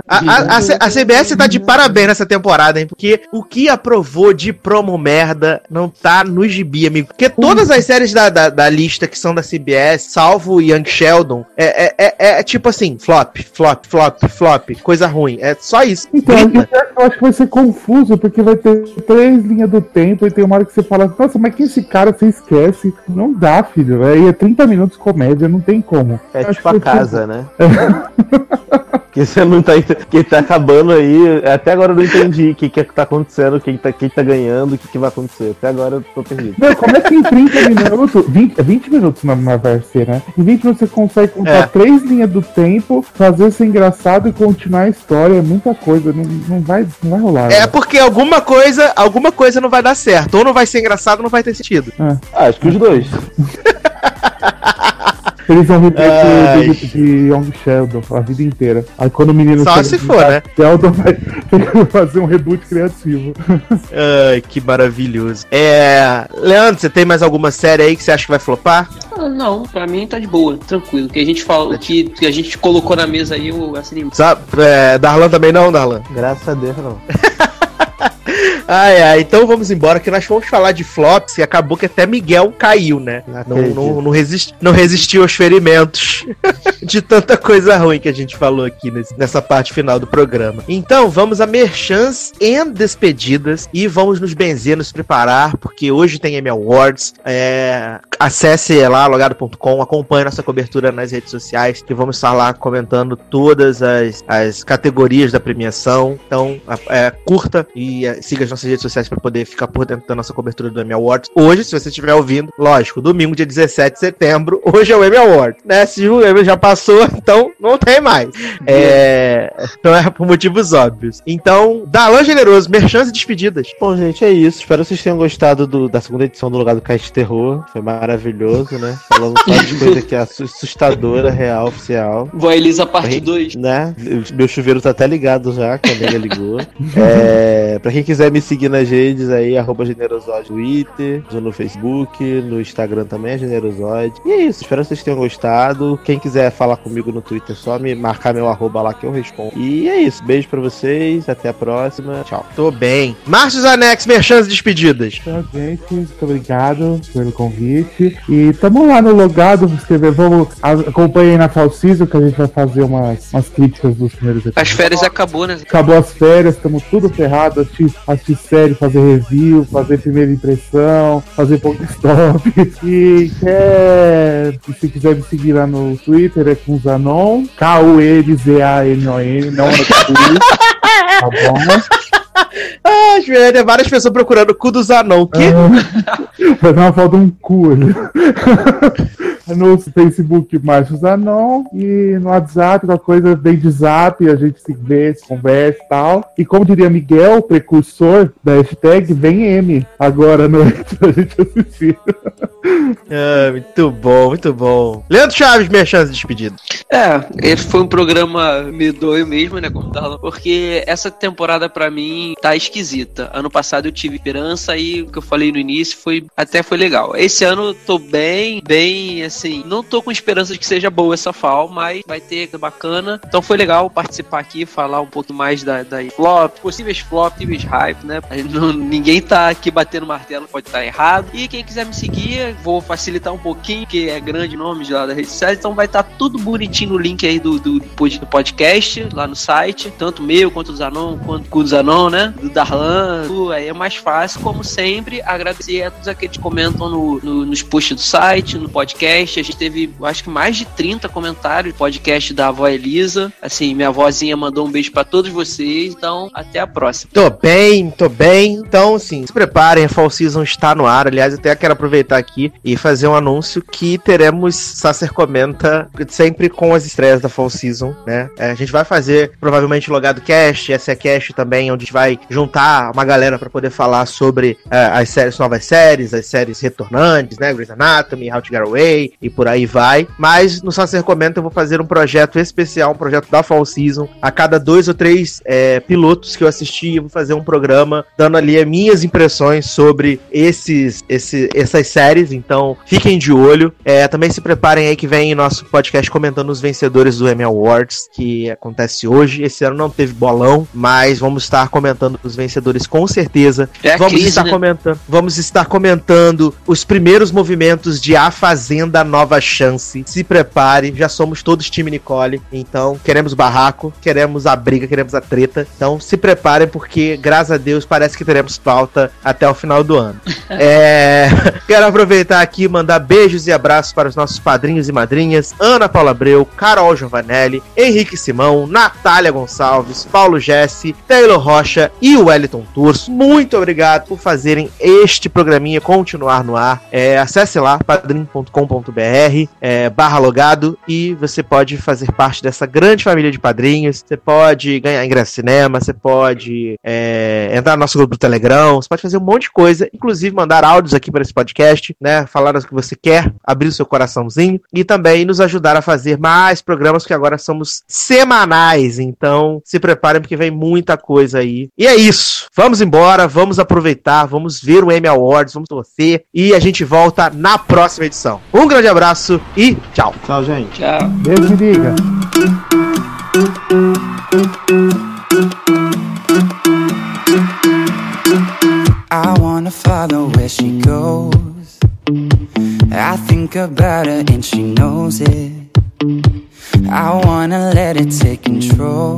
A, a- a a CBS tá de parabéns nessa temporada, hein? Porque o que aprovou de promo merda não tá no gibi, amigo. Porque todas as séries da, da, da lista que são da CBS, salvo Young Sheldon, é, é, é, é tipo assim: flop, flop, flop, flop, coisa ruim. É só isso. Então, Grita. eu acho que vai ser confuso, porque vai ter três linhas do tempo e tem uma hora que você fala, nossa, mas que esse cara você esquece? Não dá, filho. Aí é 30 minutos comédia, não tem como. É Acho tipo a casa, né? que você não tá. Que tá acabando aí. Até agora eu não entendi o que, que tá acontecendo, quem tá, quem tá ganhando, o que, que vai acontecer. Até agora eu tô perdido. Meu, como é que em 30 minutos, 20, 20 minutos na, na vai ser, né? Em 20 minutos você consegue contar É. três linhas do tempo, fazer ser engraçado e continuar a história, é muita coisa, não, não, vai, não vai rolar. É né? porque alguma coisa, alguma coisa não vai dar certo. Ou não vai ser engraçado ou não vai ter sentido. Ah, acho que os dois. Eles vão repetir Ai. de, de Young Sheldon a vida inteira. Aí quando o menino Só chega se for, né? Sheldon vai fazer um reboot criativo. Ai, que maravilhoso. É. Leandro, você tem mais alguma série aí que você acha que vai flopar? Ah, não, pra mim tá de boa, tranquilo. O que a gente fala, o que, que a gente colocou na mesa aí, eu assinei. Sabe, é, Darlan também não, Darlan? Graças a Deus, não. Ai, ai, então vamos embora que nós vamos falar de flops e acabou que até Miguel caiu, né? Não Não, não, não, resist, não resistiu aos ferimentos de tanta coisa ruim que a gente falou aqui nesse- nessa parte final do programa. Então, vamos a merchans e despedidas e vamos nos benzer, nos preparar, porque hoje tem Emmy Awards. É, acesse lá, logado.com, acompanhe nossa cobertura nas redes sociais, que vamos estar lá comentando todas as, as categorias da premiação. Então, é, curta e é, siga as nossas redes sociais para poder ficar por dentro da nossa cobertura do Emmy Awards. Hoje, se você estiver ouvindo, lógico, domingo, dia 17 de setembro, hoje é o Emmy Awards, né? Se o Emmy já passou, então não tem mais. É... Então é por motivos óbvios. Então, Dalan Generoso, merchans e despedidas. Bom, gente, é isso. Espero que vocês tenham gostado do- da segunda edição do Lugar do Cast Terror. Foi maravilhoso, né? Falando só de coisa que é assustadora, real, oficial. Vó Elisa parte Oi. 2. Né? Meu chuveiro tá até ligado já, que a nega ligou. É, pra quem quiser me seguir nas redes aí, arroba Generosode no Twitter, no Facebook, no Instagram também é Generosode. E é isso, espero que vocês tenham gostado. Quem quiser falar comigo no Twitter, é só me marcar meu arroba lá que eu respondo. E é isso, beijo pra vocês, até a próxima, tchau. Tô bem. Márcio Zanex, merchans e despedidas. Então, gente, muito obrigado pelo convite. E tamo lá no logado, escrever. Vamos acompanhem na Fall Season, que a gente vai fazer umas, umas críticas dos primeiros As episódios. férias acabou, né? Acabou as férias, estamos tudo ferrado, assistir série, fazer review, fazer primeira impressão, fazer Pokestop. E quer, e se quiser me seguir lá no Twitter, é com Zanon, K-U-N-Z-A-N-O-N, não é tá bom? Ah, Juliana, tem várias pessoas procurando o cu do Zanon. O quê? Vai dar uma falta um cu ali. No Facebook, Márcio Zanon. E no WhatsApp, uma coisa vem de zap, a gente se vê, se conversa e tal. E como diria Miguel, precursor da hashtag, vem M agora à noite pra gente assistir. Ah, muito bom, muito bom. Leandro Chaves, merchans e despedidas. É, esse foi um programa medonho mesmo, né, como Darlan? Porque essa temporada pra mim tá esquisita. Ano passado eu tive esperança e o que eu falei no início foi até foi legal. Esse ano eu tô bem, bem assim, não tô com esperança de que seja boa essa fall, mas vai ter bacana. Então foi legal participar aqui, falar um pouco mais da, da flop, possíveis flop, possíveis hype, né? Não- ninguém tá aqui batendo martelo, pode estar errado. E quem quiser me seguir, vou facilitar um pouquinho, que é grande nome lá da rede social, então vai estar tudo bonitinho no link aí do, do, do podcast, lá no site, tanto meu quanto do Zanon, quanto do Zanon, né? Do Darlan, aí é mais fácil, como sempre, agradecer a todos aqueles que comentam no, no- nos posts do site, no podcast. A gente teve, acho que mais de 30 comentários no podcast da avó Elisa. Assim, minha vozinha mandou um beijo pra todos vocês, então até a próxima. Tô bem, tô bem. Então, assim, se preparem, a Fall Season está no ar. Aliás, até quero aproveitar aqui e fazer um anúncio que teremos Sacer Comenta sempre com as estreias da Fall Season, né? É, a gente vai fazer provavelmente logado cast, essa é cast também, onde a gente vai juntar uma galera para poder falar sobre é, as séries, novas séries, as séries retornantes, né? Grey's Anatomy, How to Get Away e por aí vai. Mas no Sacer Comenta eu vou fazer um projeto especial, um projeto da Fall Season. A cada dois ou três é, pilotos que eu assisti, eu vou fazer um programa dando ali as minhas impressões sobre esses, esse, essas séries. Então fiquem de olho. É, também se preparem aí que vem nosso podcast comentando os vencedores do Emmy Awards, que acontece hoje. Esse ano não teve bolão, mas vamos estar comentando os vencedores com certeza. É vamos crise, estar né? comentando, vamos estar comentando os primeiros movimentos de A Fazenda Nova Chance. Se prepare, já somos todos time Nicole, então queremos barraco, queremos a briga, queremos a treta. Então se preparem porque graças a Deus parece que teremos pauta até o final do ano. É, quero aproveitar aqui e mandar beijos e abraços para os nossos padrinhos e madrinhas: Ana Paula Abreu, Carol Giovanelli, Henrique Simão, Natália Gonçalves, Paulo Jesse, Taylor Rocha e o Wellington Turso. Muito obrigado por fazerem este programinha continuar no ar. É, acesse lá, padrim.com.br, é, barra logado, e você pode fazer parte dessa grande família de padrinhos. Você pode ganhar ingresso cinema, você pode é, entrar no nosso grupo do Telegram, você pode fazer um monte de coisa, inclusive mandar áudios aqui para esse podcast, né? Falar o que você quer, abrir o seu coraçãozinho e também nos ajudar a fazer mais programas que agora somos semanais. Então, se preparem porque vem muita coisa aí. E é isso. Vamos embora, vamos aproveitar, vamos ver o Emmy Awards, vamos torcer e a gente volta na próxima edição. Um grande abraço e tchau. Tchau, gente. Tchau. Deus me liga. I wanna follow where she goes. I think about her and she knows it. I wanna let it take control.